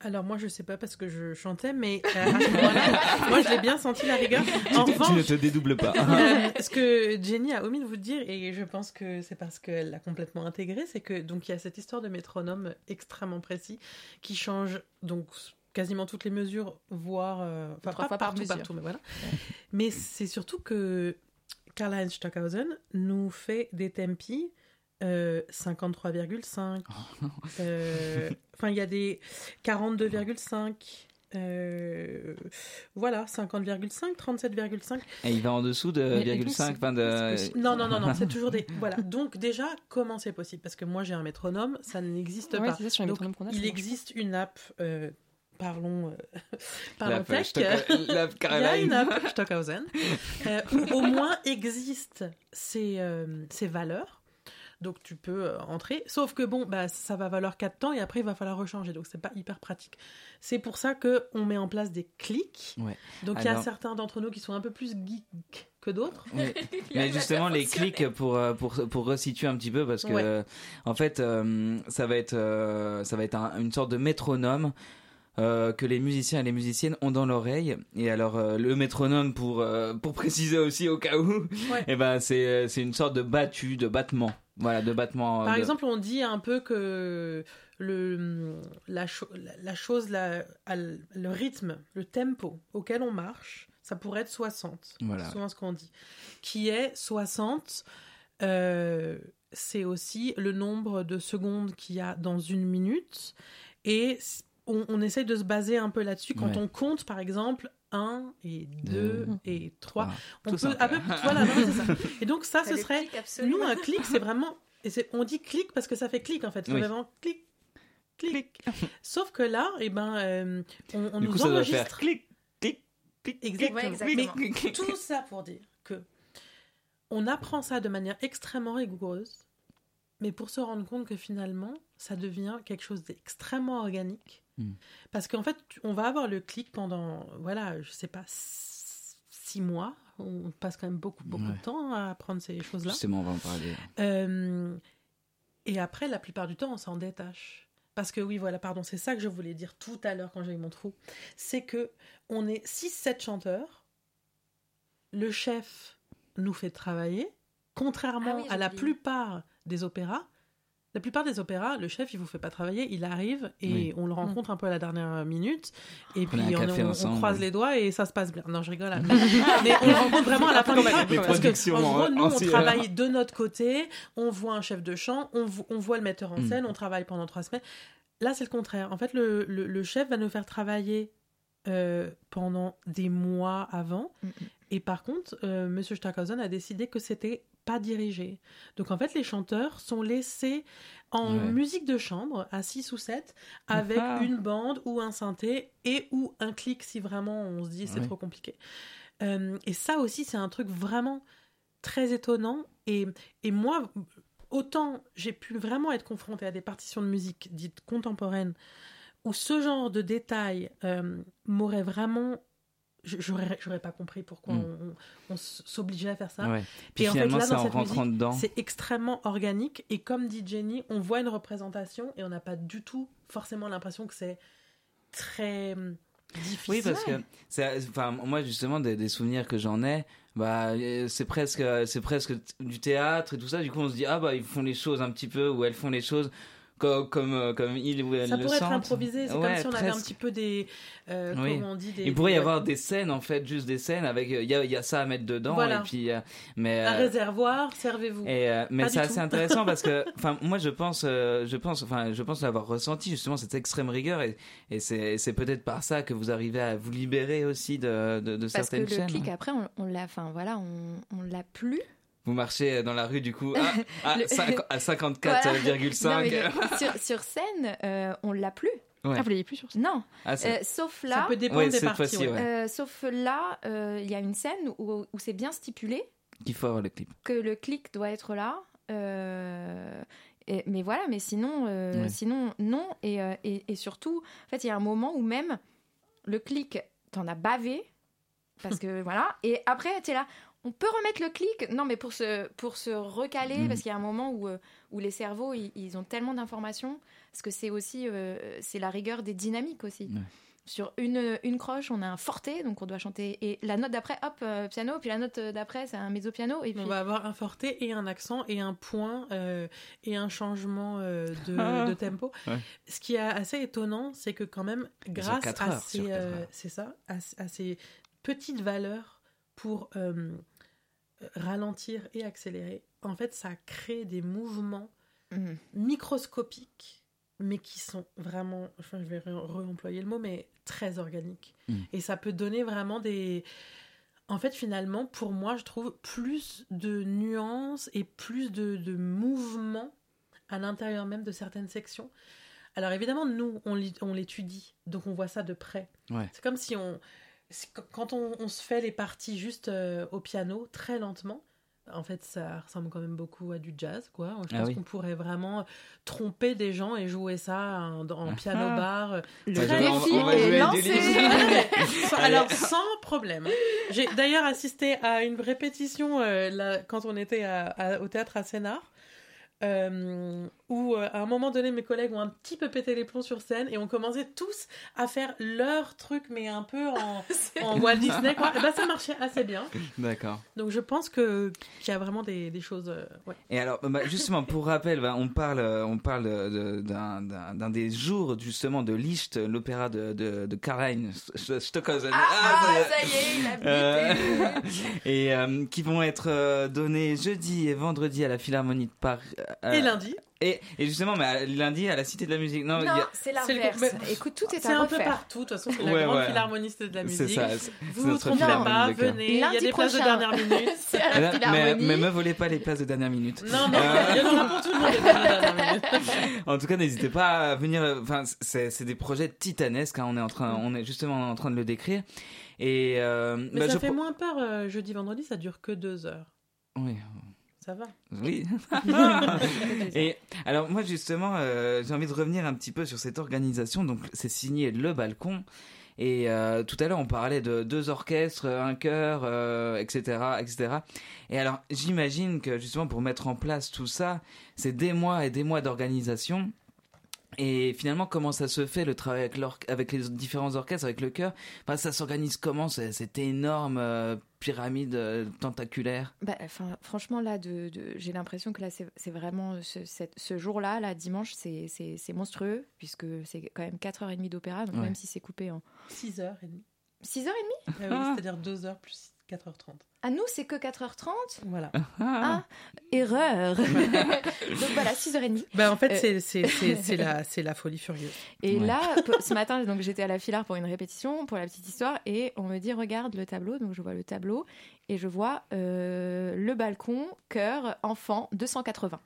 Alors moi je sais pas parce que je chantais, mais euh, moi je l'ai bien senti la rigueur. En tu, revanche, tu ne te dédoubles pas. Euh, ce que Jenny a omis de vous dire, et je pense que c'est parce qu'elle l'a complètement intégré, c'est que donc il y a cette histoire de métronome extrêmement précis qui change donc quasiment toutes les mesures, voire euh, enfin pas partout, partout, mais voilà. mais c'est surtout que Karl-Heinz Stockhausen nous fait des tempi 53,5. Euh, euh, enfin, il y a des 42,5. Euh, voilà, 50,5, 37,5. Et il va en dessous de 0,5 de... Non, non, non, non, c'est toujours des... Voilà, donc déjà, comment c'est possible? Parce que moi j'ai un métronome, ça n'existe pas. donc, il existe une app parlons, euh, parlons tech. la Il y a une app Stockhausen euh, où au moins existent ces, euh, ces valeurs. Donc tu peux euh, entrer. Sauf que bon, bah, ça va valoir 4 temps et après il va falloir rechanger. Donc c'est pas hyper pratique. C'est pour ça qu'on met en place des clics. Donc il y a certains d'entre nous qui sont un peu plus geeks que d'autres. Mais justement les clics pour, pour, pour resituer un petit peu parce que en fait ça va être, ça va être une sorte de métronome euh, que les musiciens et les musiciennes ont dans l'oreille. Et alors euh, le métronome pour euh, pour préciser aussi au cas où, et eh ben c'est c'est une sorte de battu, de battement. Voilà, de battement. Par exemple, on dit un peu que le la, la chose la, le rythme, le tempo auquel on marche, ça pourrait être 60. Voilà. C'est souvent ce qu'on dit. Qui est 60 c'est aussi le nombre de secondes qu'il y a dans une minute. Et on, on, essaye de se baser un peu là-dessus. Quand on compte, par exemple, 1 et 2 et 3, on peut à peu voilà, c'est ça. Et donc ça, ce serait nous un clic, c'est vraiment et on dit clic parce que ça fait clic en fait, c'est vraiment clic clic. Sauf que là, et eh ben euh, on, on nous coup, enregistre clic clic clic. Exactement. Mais tout ça pour dire que on apprend ça de manière extrêmement rigoureuse, mais pour se rendre compte que finalement, ça devient quelque chose d'extrêmement organique Hmm. Parce qu'en fait, on va avoir le clic pendant, voilà, je sais pas, six mois. On passe quand même beaucoup, beaucoup de temps à apprendre ces choses-là. Justement, on va en parler. Euh, et après, la plupart du temps, on s'en détache. Parce que oui, voilà, pardon, c'est ça que je voulais dire tout à l'heure quand j'ai eu mon trou. C'est que on est 6-7 chanteurs. Le chef nous fait travailler. Contrairement ah à la plupart des opéras, la plupart des opéras, le chef, il vous fait pas travailler, il arrive et on le rencontre un peu à la dernière minute. Et puis on, croise les doigts et ça se passe bien. Non, je rigole. mais on le rencontre vraiment à la fin de la Parce que, en gros, nous, on travaille de notre côté, on voit un chef de chant, on, voit le metteur en mm. scène, on travaille pendant trois semaines. Là, c'est le contraire. En fait, le, chef va nous faire travailler euh, pendant des mois avant. Mm, mm. Et par contre, euh, Monsieur Stockhausen a décidé que c'était pas dirigé. Donc en fait, les chanteurs sont laissés en musique de chambre à 6 ou 7 avec une bande ou un synthé et ou un clic si vraiment on se dit c'est trop compliqué. Euh, et ça aussi, c'est un truc vraiment très étonnant. Et, et moi, autant j'ai pu vraiment être confrontée à des partitions de musique dites contemporaines où ce genre de détails euh, m'aurait vraiment j'aurais pas compris pourquoi mm. on, s'obligeait à faire ça. Puis, en fait, là, dans cette musique, c'est extrêmement organique. Et comme dit Jenny, on voit une représentation et on n'a pas du tout forcément l'impression que c'est très hum, difficile. Oui, parce que, enfin, moi, justement, des, souvenirs que j'en ai, bah, c'est presque, c'est presque du théâtre et tout ça. Du coup, on se dit, ah, bah, ils font les choses un petit peu, ou elles font les choses comme, comme, euh, comme il ou elle Ça pourrait être improvisé, c'est comme si on avait un petit peu des. Euh, comment on dit des, Il pourrait y avoir des scènes, en fait, juste des scènes avec. Il y a, y a, ça à mettre dedans. Et puis, euh, mais, un réservoir, servez-vous. Et, mais c'est assez intéressant parce que, enfin, moi, je pense, je pense, enfin, je pense l'avoir ressenti justement cette extrême rigueur et, et c'est peut-être par ça que vous arrivez à vous libérer aussi de, de, certaines chaînes. Parce que le clic, après, on, on l'a, enfin, voilà, on, on l'a plus vous marchez dans la rue du coup à, à, 54,5. sur, sur, scène, euh, on l'a plus. Ouais. Ah, vous l'avez plus sur scène Non. Ah, euh, sauf là. Ça peut dépendre des parties. Euh, sauf là, il y a une scène où, où c'est bien stipulé. Qu'il faut avoir le clip. Que le clic doit être là. Et, mais voilà, mais sinon, sinon non. Et, et, et, surtout, en fait, il y a un moment où même le clic, t'en as bavé. Parce que voilà. Et après, tu es là on peut remettre le clic Non, mais pour se, pour se recaler, mm. parce qu'il y a un moment où, euh, où les cerveaux, ils, ont tellement d'informations, parce que c'est aussi, euh, c'est la rigueur des dynamiques aussi. Sur une, une croche, on a un forté, donc on doit chanter. Et la note d'après, hop, euh, piano. Puis la note d'après, c'est un mezzo-piano. Et puis... On va avoir un forté et un accent et un point et un changement de, de, tempo. Ce qui est assez étonnant, c'est que quand même, grâce à ces, c'est ça, à, ces petites valeurs pour ralentir et accélérer, en fait, ça crée des mouvements mm. microscopiques, mais qui sont vraiment, enfin, je vais réemployer le mot, mais très organiques. Mm. Et ça peut donner vraiment des. En fait, finalement, pour moi, je trouve plus de nuances et plus de, de mouvements à l'intérieur même de certaines sections. Alors évidemment, nous, on l'étudie, donc on voit ça de près. C'est comme si on, quand on, se fait les parties juste euh, au piano, très lentement, en fait, ça ressemble quand même beaucoup à du jazz, quoi. Je ah pense qu'on pourrait vraiment tromper des gens et jouer ça en, ah. piano ah. bar. Le défi est. Alors, sans problème. J'ai d'ailleurs assisté à une répétition euh, quand on était au théâtre à Sénart. Euh, où euh, à un moment donné mes collègues ont un petit peu pété les plombs sur scène et ont commencé tous à faire leur truc mais un peu en, en Walt Disney quoi. Et ben, ça marchait assez bien. D'accord. Donc je pense que qu'il y a vraiment des, des choses. Euh, ouais. Et alors bah, justement pour rappel, bah, on parle on parle d'un des jours justement de Liszt, l'opéra de de, de Stockhausen. Ah, ah, ça y est, il a Et qui vont être donnés jeudi et vendredi à la Philharmonie de Paris euh, et lundi. Et, et, justement, mais lundi à la Cité de la Musique. Non, c'est l'inverse. Écoute, tout est, C'est un peu partout. De toute façon, c'est la grande philharmoniste de la musique. C'est ça. Vous vous trompez pas, venez. Il y a des places de dernière minute. mais, mais me volez pas les places de dernière minute. Non, non, il y en aura pour tout le monde des places de dernière minute. en tout cas, n'hésitez pas à venir. Enfin, c'est des projets titanesques. Hein. On est en train, on est justement en train de le décrire. Et euh, mais bah, ça fait moins peur. Euh, jeudi, vendredi, ça dure que deux heures. Oui. Ça va Oui. et alors moi justement, euh, j'ai envie de revenir un petit peu sur cette organisation. Donc c'est signé Le Balcon. Et euh, tout à l'heure, on parlait de deux orchestres, un chœur, etc., euh, etc. Et alors, j'imagine que justement pour mettre en place tout ça, c'est des mois et des mois d'organisation. Et finalement, comment ça se fait le travail avec, avec les différents orchestres, avec le chœur? Enfin, Ça s'organise comment cette énorme euh, pyramide euh, tentaculaire? Bah, Franchement, là, de, j'ai l'impression que là, c'est vraiment ce, ce jour-là, là, dimanche, c'est monstrueux, puisque c'est quand même 4h30 d'opéra, donc même si c'est coupé en... 6h30. 6h30 ah oui, C'est-à-dire 2h plus 4h30. À nous, c'est que 4h30 Voilà. Ah, erreur Donc voilà, 6h30. Ben, en fait, euh. c'est la, la folie furieuse. Et là, ce matin, donc j'étais à la Filard pour une répétition, pour la petite histoire, et on me dit regarde le tableau. Donc je vois le tableau, et je vois euh, le balcon, cœur, enfant, 280.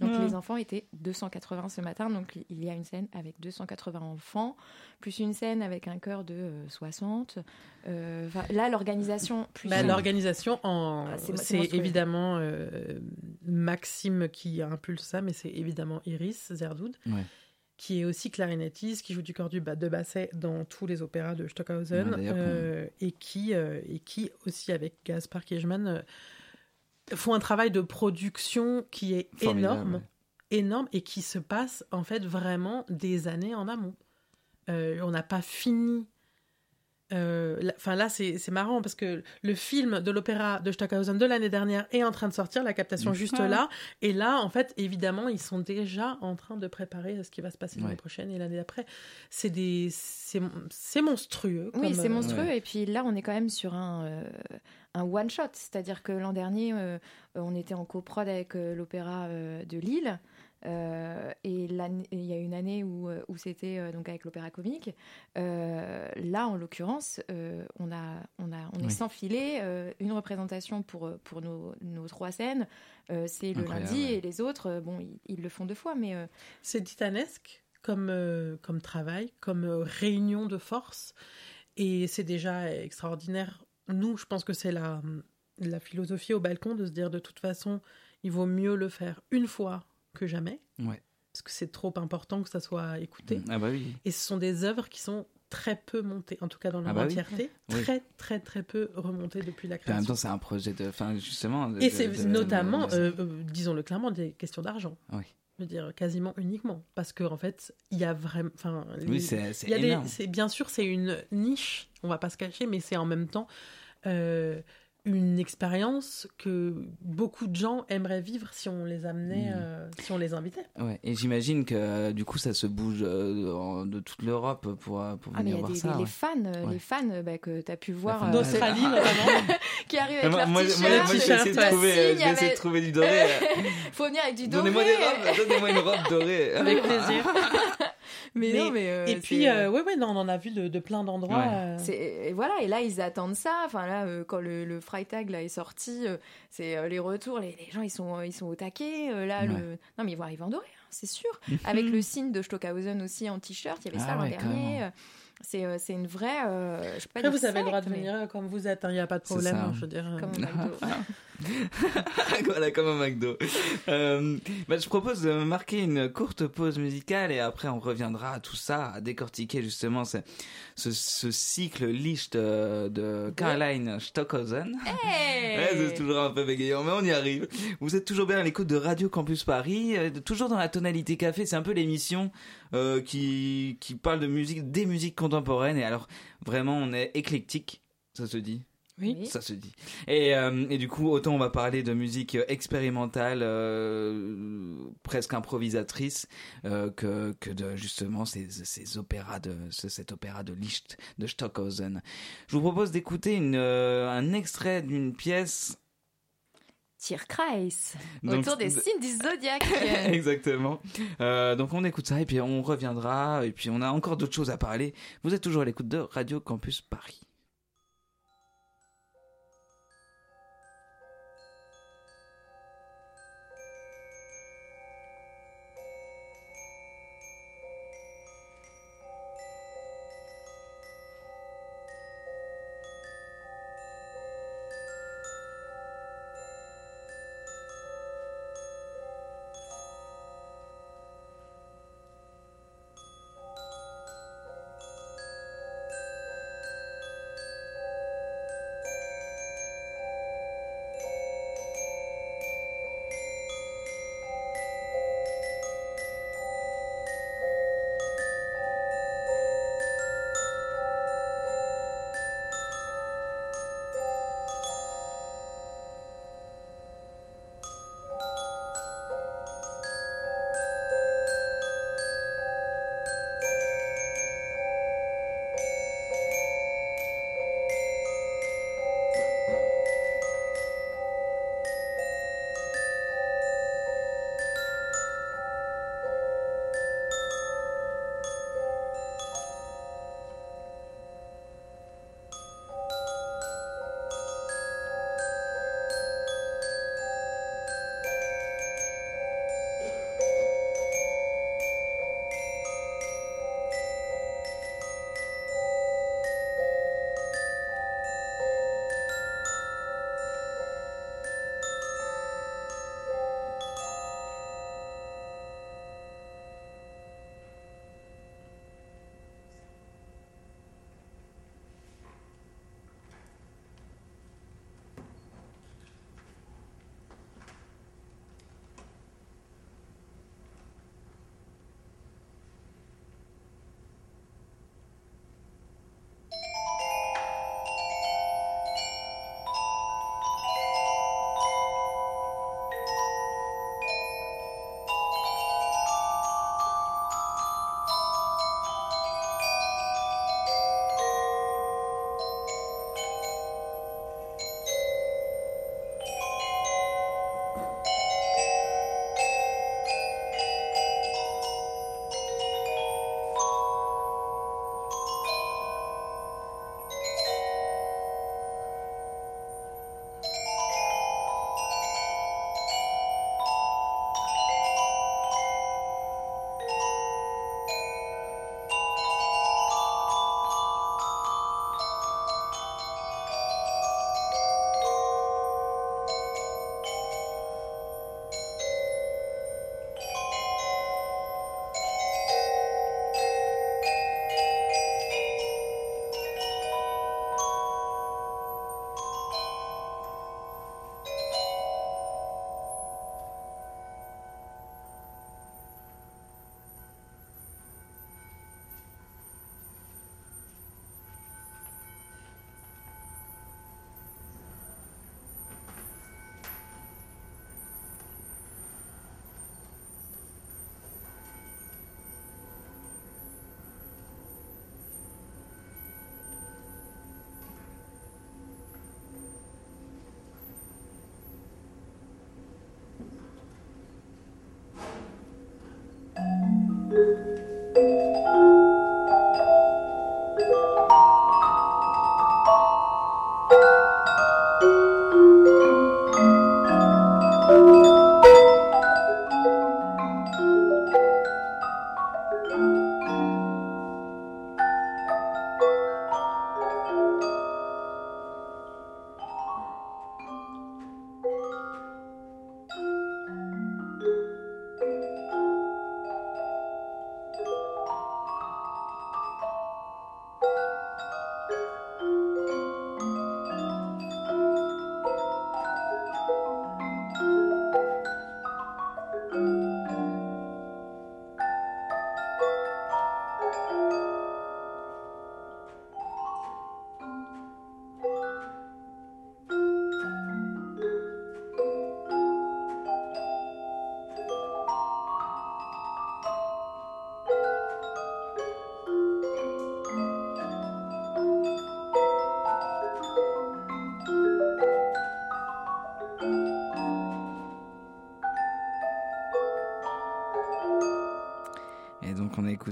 Donc les enfants étaient 280 ce matin. Donc il y a une scène avec 280 enfants, plus une scène avec un chœur de 60. Euh, euh, là, l'organisation. Bah, l'organisation, en... Ah, c'est évidemment euh, Maxime qui impulse ça, mais c'est évidemment Iris Zerdoud. qui est aussi clarinettiste, qui joue du corps du de basset dans tous les opéras de Stockhausen, euh, et, qui, euh, et qui aussi avec Gaspar Kiechmann euh, font un travail de production qui est énorme, énorme et qui se passe en fait vraiment des années en amont. on n'a pas fini euh, enfin là, c'est marrant parce que le film de l'opéra de Stockhausen de l'année dernière est en train de sortir, la captation juste là. Et là, en fait, évidemment, ils sont déjà en train de préparer ce qui va se passer l'année prochaine et l'année d'après. C'est des, c'est monstrueux. Oui, c'est euh, monstrueux. Et puis là, on est quand même sur un, euh, un one shot, c'est-à-dire que l'an dernier, on était en coprod avec l'opéra de Lille. Euh, et il y a une année où, euh, où c'était euh, donc avec l'opéra comique. là, en l'occurrence, on, a, on, a, on est sans filet, une représentation pour, pour nos, nos trois scènes. c'est le lundi et les autres, bon, ils, le font deux fois, mais. C'est titanesque comme, comme travail, comme réunion de force. Et c'est déjà extraordinaire. Nous, je pense que c'est la, la philosophie au balcon de se dire de toute façon, il vaut mieux le faire une fois que jamais. Ouais. Parce que c'est trop important que ça soit écouté. Ah bah oui. Et ce sont des œuvres qui sont très peu montées, en tout cas dans leur ah bah entièreté, très très très peu remontées depuis la création. en même temps, c'est un projet de, enfin justement. Et c'est notamment, euh, euh, disons-le clairement, des questions d'argent. Oui. Je veux dire quasiment uniquement, parce qu'en en fait, il y a vraiment, enfin, oui, c'est bien sûr, c'est une niche, on va pas se cacher, mais c'est en même temps. Euh, une expérience que beaucoup de gens aimeraient vivre si on les amenait, mm. euh, si on les invitait. Ouais, et j'imagine que euh, du coup ça se bouge euh, de toute l'Europe pour, pour ah, venir voir ça. Les fans, les fans bah, que tu as pu voir. D'Australie notamment. qui arrivent avec leur moi, t-shirt. Moi, j'essaie de, trouver, de trouver du doré. Faut venir avec du doré. Donnez-moi des robes, donnez-moi une robe dorée. Avec plaisir. mais, non, mais euh, et puis, euh, euh, ouais, ouais, non, on en a vu de, de plein d'endroits. Et voilà, et là, ils attendent ça. Enfin, là, quand le, le Freitag là, est sorti, c'est les retours, les, les, gens, ils sont, ils sont au taquet. là, le... Non, mais ils vont arriver en doré, hein, c'est sûr. Avec le signe de Stockhausen aussi en t-shirt, il y avait ça ah l'an dernier. C'est, c'est une vraie. je peux pas Après, vous avez le droit de venir comme vous êtes, il n'y a pas de problème. Hein, je veux dire. Comme voilà, comme un McDo. Euh, bah, je propose de marquer une courte pause musicale et après on reviendra à tout ça, à décortiquer justement ce, ce, cycle Licht de, de Caroline Stockhausen. c'est toujours un peu bégayant, mais on y arrive. Vous êtes toujours bien à l'écoute de Radio Campus Paris, euh, toujours dans la tonalité café. C'est un peu l'émission euh, qui, qui parle de musique, des musiques contemporaines. Et alors, vraiment, on est éclectique, ça se dit oui. Ça se dit. Et, euh, et, du coup, autant on va parler de musique expérimentale, euh, presque improvisatrice, euh, que, que de justement ces, ces opéras de cet opéra de Liszt de Stockhausen. Je vous propose d'écouter un extrait d'une pièce. Tierkreis, autour des signes du zodiaque. Exactement. donc on écoute ça et puis on reviendra et puis on a encore d'autres choses à parler. Vous êtes toujours à l'écoute de Radio Campus Paris.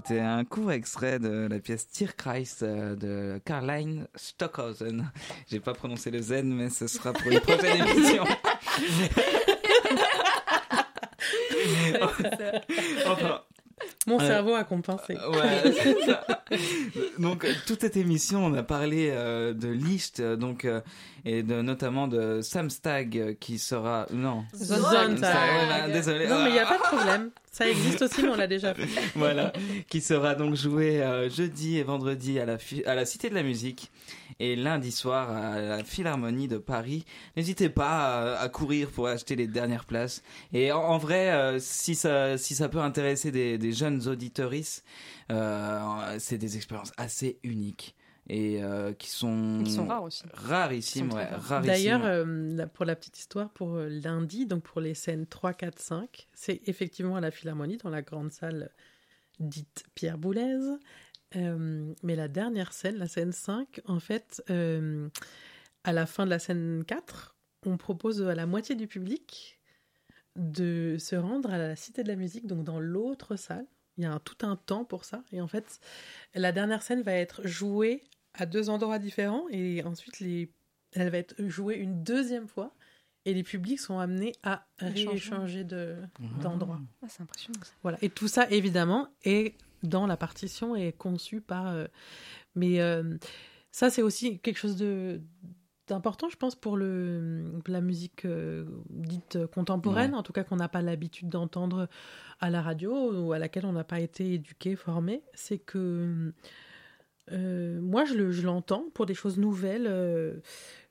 C'était un court extrait de la pièce Tierkreis euh, de Caroline Stockhausen. J'ai pas prononcé le Z, mais ce sera pour une prochaine émission. Mon cerveau a compensé. donc toute cette émission, on a parlé euh, de Liszt, donc euh, et de notamment de Sam Stag qui sera non. Zone désolé. Non mais il n'y a pas de problème. Ça existe aussi, mais on l'a déjà fait. voilà, qui sera donc joué euh, jeudi et vendredi à la, à la Cité de la Musique et lundi soir à la Philharmonie de Paris. N'hésitez pas à, courir pour acheter les dernières places. Et en, vrai, euh, si ça si ça peut intéresser des, jeunes auditeuristes, euh, c'est des expériences assez uniques et euh, qui sont, Ils sont rares aussi. rarissimes, ouais, rarissimes. D'ailleurs, euh, pour la petite histoire, pour euh, lundi, donc pour les scènes 3, 4, 5, c'est effectivement à la Philharmonie, dans la grande salle dite Pierre Boulez. mais la dernière scène, la scène 5, en fait, à la fin de la scène 4, on propose à la moitié du public de se rendre à la Cité de la Musique, donc dans l'autre salle. Il y a tout un temps pour ça. Et en fait, la dernière scène va être jouée à deux endroits différents et ensuite les... elle va être jouée une deuxième fois et les publics sont amenés à rééchanger de, ah. d'endroit. Ah, c'est impressionnant. Voilà. Et tout ça, évidemment, est dans la partition et conçu par. Euh, mais euh, ça, c'est aussi quelque chose de d'important, je pense, pour le, la musique euh, dite contemporaine, en tout cas qu'on n'a pas l'habitude d'entendre à la radio ou à laquelle on n'a pas été éduqué, formé. C'est que euh, moi, je l'entends pour des choses nouvelles. Euh,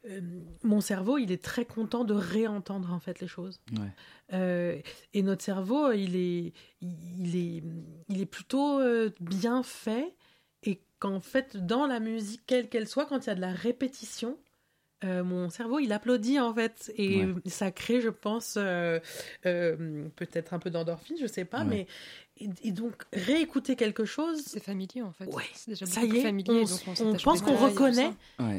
euh, mon cerveau, il est très content de réentendre en fait les choses. et notre cerveau, il est, il est, il est plutôt bien fait. Et qu'en fait, dans la musique, quelle qu'elle soit, quand il y a de la répétition, mon cerveau, il applaudit en fait. Et ça crée, je pense, peut-être un peu d'endorphine, je sais pas, mais et, donc, réécouter quelque chose. C'est familier en fait. Ouais, c'est déjà ça y est, familier. On, pense qu'on reconnaît.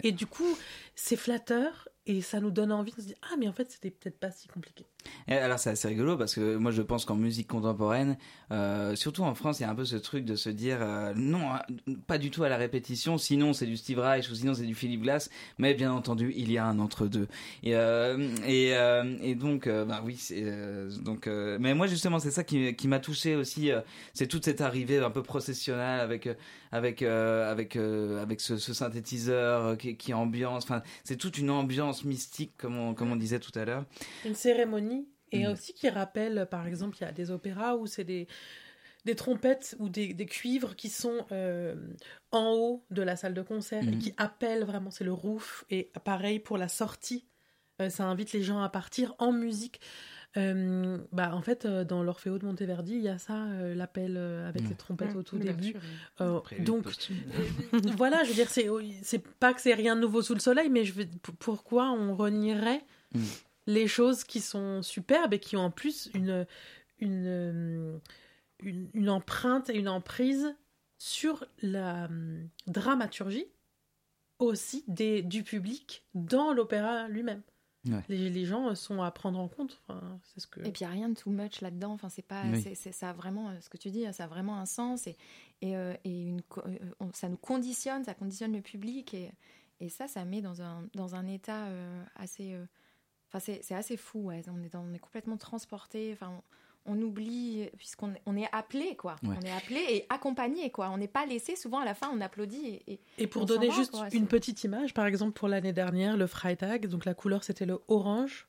Et du coup, c'est flatteur et ça nous donne envie de se dire Ah, mais en fait, c'était peut-être pas si compliqué alors c'est assez rigolo parce que moi je pense qu'en musique contemporaine, euh, surtout en France, il y a un peu ce truc de se dire euh, non, hein, pas du tout à la répétition, sinon c'est du Steve Reich ou sinon c'est du Philip Glass, mais bien entendu il y a un entre-deux. Et, euh, et, et, donc, bah oui, donc, mais moi justement c'est ça qui, qui m'a touché aussi, c'est toute cette arrivée un peu processionnelle avec, avec, avec, avec ce, synthétiseur qui, qui ambiance, enfin c'est toute une ambiance mystique comme on, comme on disait tout à l'heure. Une cérémonie et mm. aussi qui rappelle, par exemple, il y a des opéras où c'est des, des trompettes ou des, des cuivres qui sont euh, en haut de la salle de concert et mm. qui appellent vraiment, c'est le roof. Et pareil pour la sortie, euh, ça invite les gens à partir en musique. Euh, bah, en fait, dans l'Orfeo de Monteverdi, il y a ça, l'appel avec mm. les trompettes au tout début. donc, voilà, je veux dire, c'est pas que c'est rien de nouveau sous le soleil, mais je veux, pourquoi on renierait les choses qui sont superbes et qui ont en plus une, une, une, empreinte et une emprise sur la hum, dramaturgie aussi des, du public dans l'opéra lui-même. Les, gens sont à prendre en compte. Enfin, c'est ce que... Et puis il n'y a rien de too much là-dedans. Enfin, c'est pas, c'est, ça a vraiment, ce que tu dis, ça a vraiment un sens et, et, et une, ça nous conditionne, ça conditionne le public et, et ça, ça met dans un, dans un état assez. Enfin, c'est, assez fou. Ouais. On, est on est complètement transporté. Enfin, on oublie, puisqu'on on est appelé, quoi. On est appelé et accompagné, quoi. On n'est pas laissé. Souvent, à la fin, on applaudit. Et, et, pour donner juste une petite image, par exemple, pour l'année dernière, le Freitag, donc la couleur, c'était le orange.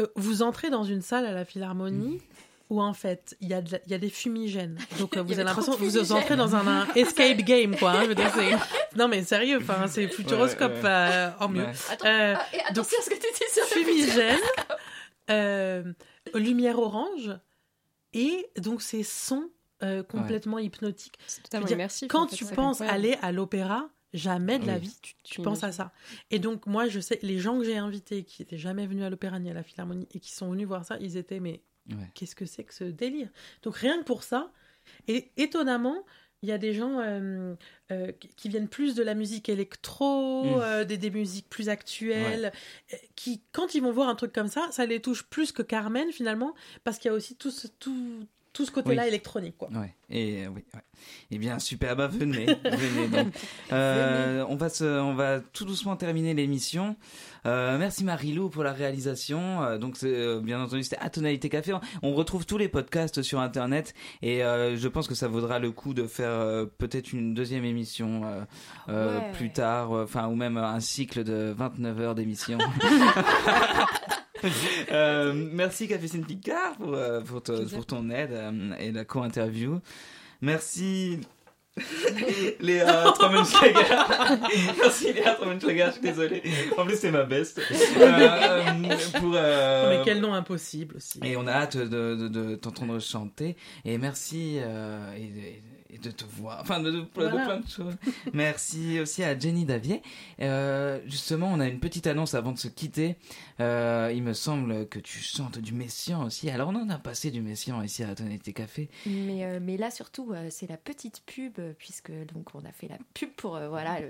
Euh, vous entrez dans une salle à la Philharmonie. Mm. Où en fait il y, a y a des fumigènes. Donc euh, vous avez l'impression que vous entrez dans un, escape game quoi. Hein, non mais sérieux, enfin c'est Futuroscope euh, en mieux. Attends, attention à ce que tu dis sur fumigène. Lumière orange. Et donc ces sons euh, complètement hypnotiques. Quand tu penses aller à l'opéra, jamais de la vie tu, penses à ça. Et donc moi je sais les gens que j'ai invités qui étaient jamais venus à l'opéra ni à la philharmonie et qui sont venus voir ça, ils étaient mais qu'est-ce que c'est que ce délire? Donc rien que pour ça et étonnamment il y a des gens euh, euh, qui viennent plus de la musique électro, mm. euh, des, musiques plus actuelles, qui, quand ils vont voir un truc comme ça, ça les touche plus que Carmen finalement, parce qu'il y a aussi tout ce, tout, tout ce côté-là électronique. Quoi. Ouais. Et oui, Eh bien, super, bah venez, venez. on va se, on va tout doucement terminer l'émission. Euh, merci Marilou pour la réalisation. Euh, donc euh, bien entendu c'était à tonalité café. On retrouve tous les podcasts sur internet et je pense que ça vaudra le coup de faire peut-être une deuxième émission plus tard, enfin ou même un cycle de 29 heures d'émission. merci Café Picard pour, pour, pour, ton aide et la co-interview. Merci Léa Trommenschlager. Merci Léa Trommenschlager, je suis désolé. En plus, c'est ma best. Euh, pour, euh, Mais quel nom impossible aussi. Et on a hâte de, de, t'entendre chanter. Et merci. Euh, et, de te voir, enfin de, plein de choses. Merci aussi à Jenny Davier. Euh, justement, on a une petite annonce avant de se quitter. Euh, il me semble que tu chantes du Messian aussi. Alors on en a passé du Messian ici à Tonalité Café. Mais, euh, mais là surtout, c'est la petite pub puisque donc on a fait la pub pour voilà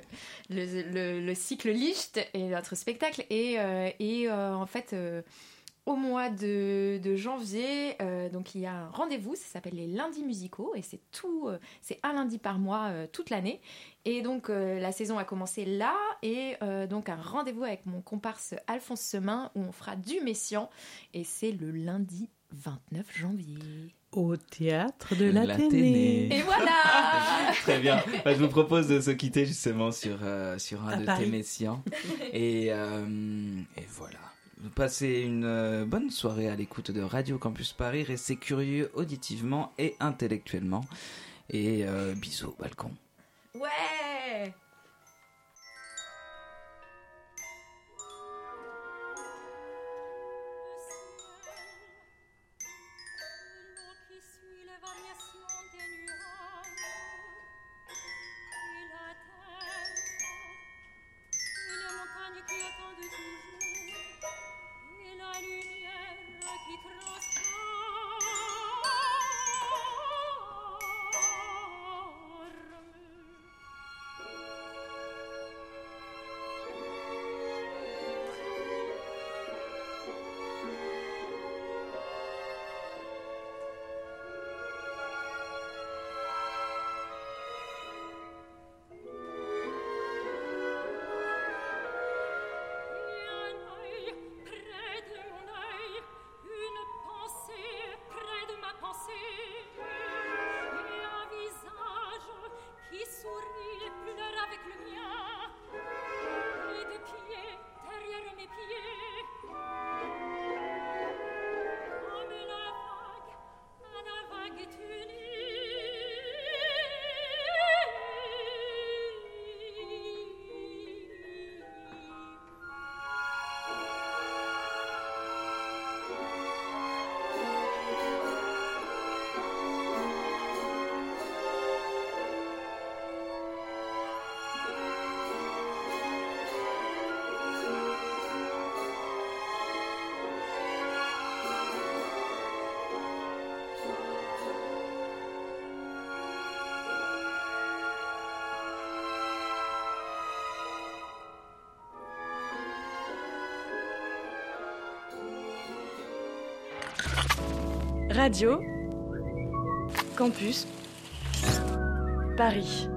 le, le, le, cycle Licht et notre spectacle et, et en fait au mois de, janvier. Euh, donc il y a un rendez-vous, ça s'appelle les lundis musicaux et c'est tout, euh, c'est un lundi par mois euh, toute l'année. Et donc la saison a commencé là et donc un rendez-vous avec mon comparse Alphonse Semin où on fera du Messian et c'est le lundi 29 janvier. Au théâtre de l'Athénée. Et voilà Très bien. Bah, je vous propose de se quitter justement sur, sur un de tes Messians. Et, et voilà. Passez une euh, bonne soirée à l'écoute de Radio Campus Paris. Restez curieux auditivement et intellectuellement. Et euh, bisous balcon. Ouais Radio Campus Paris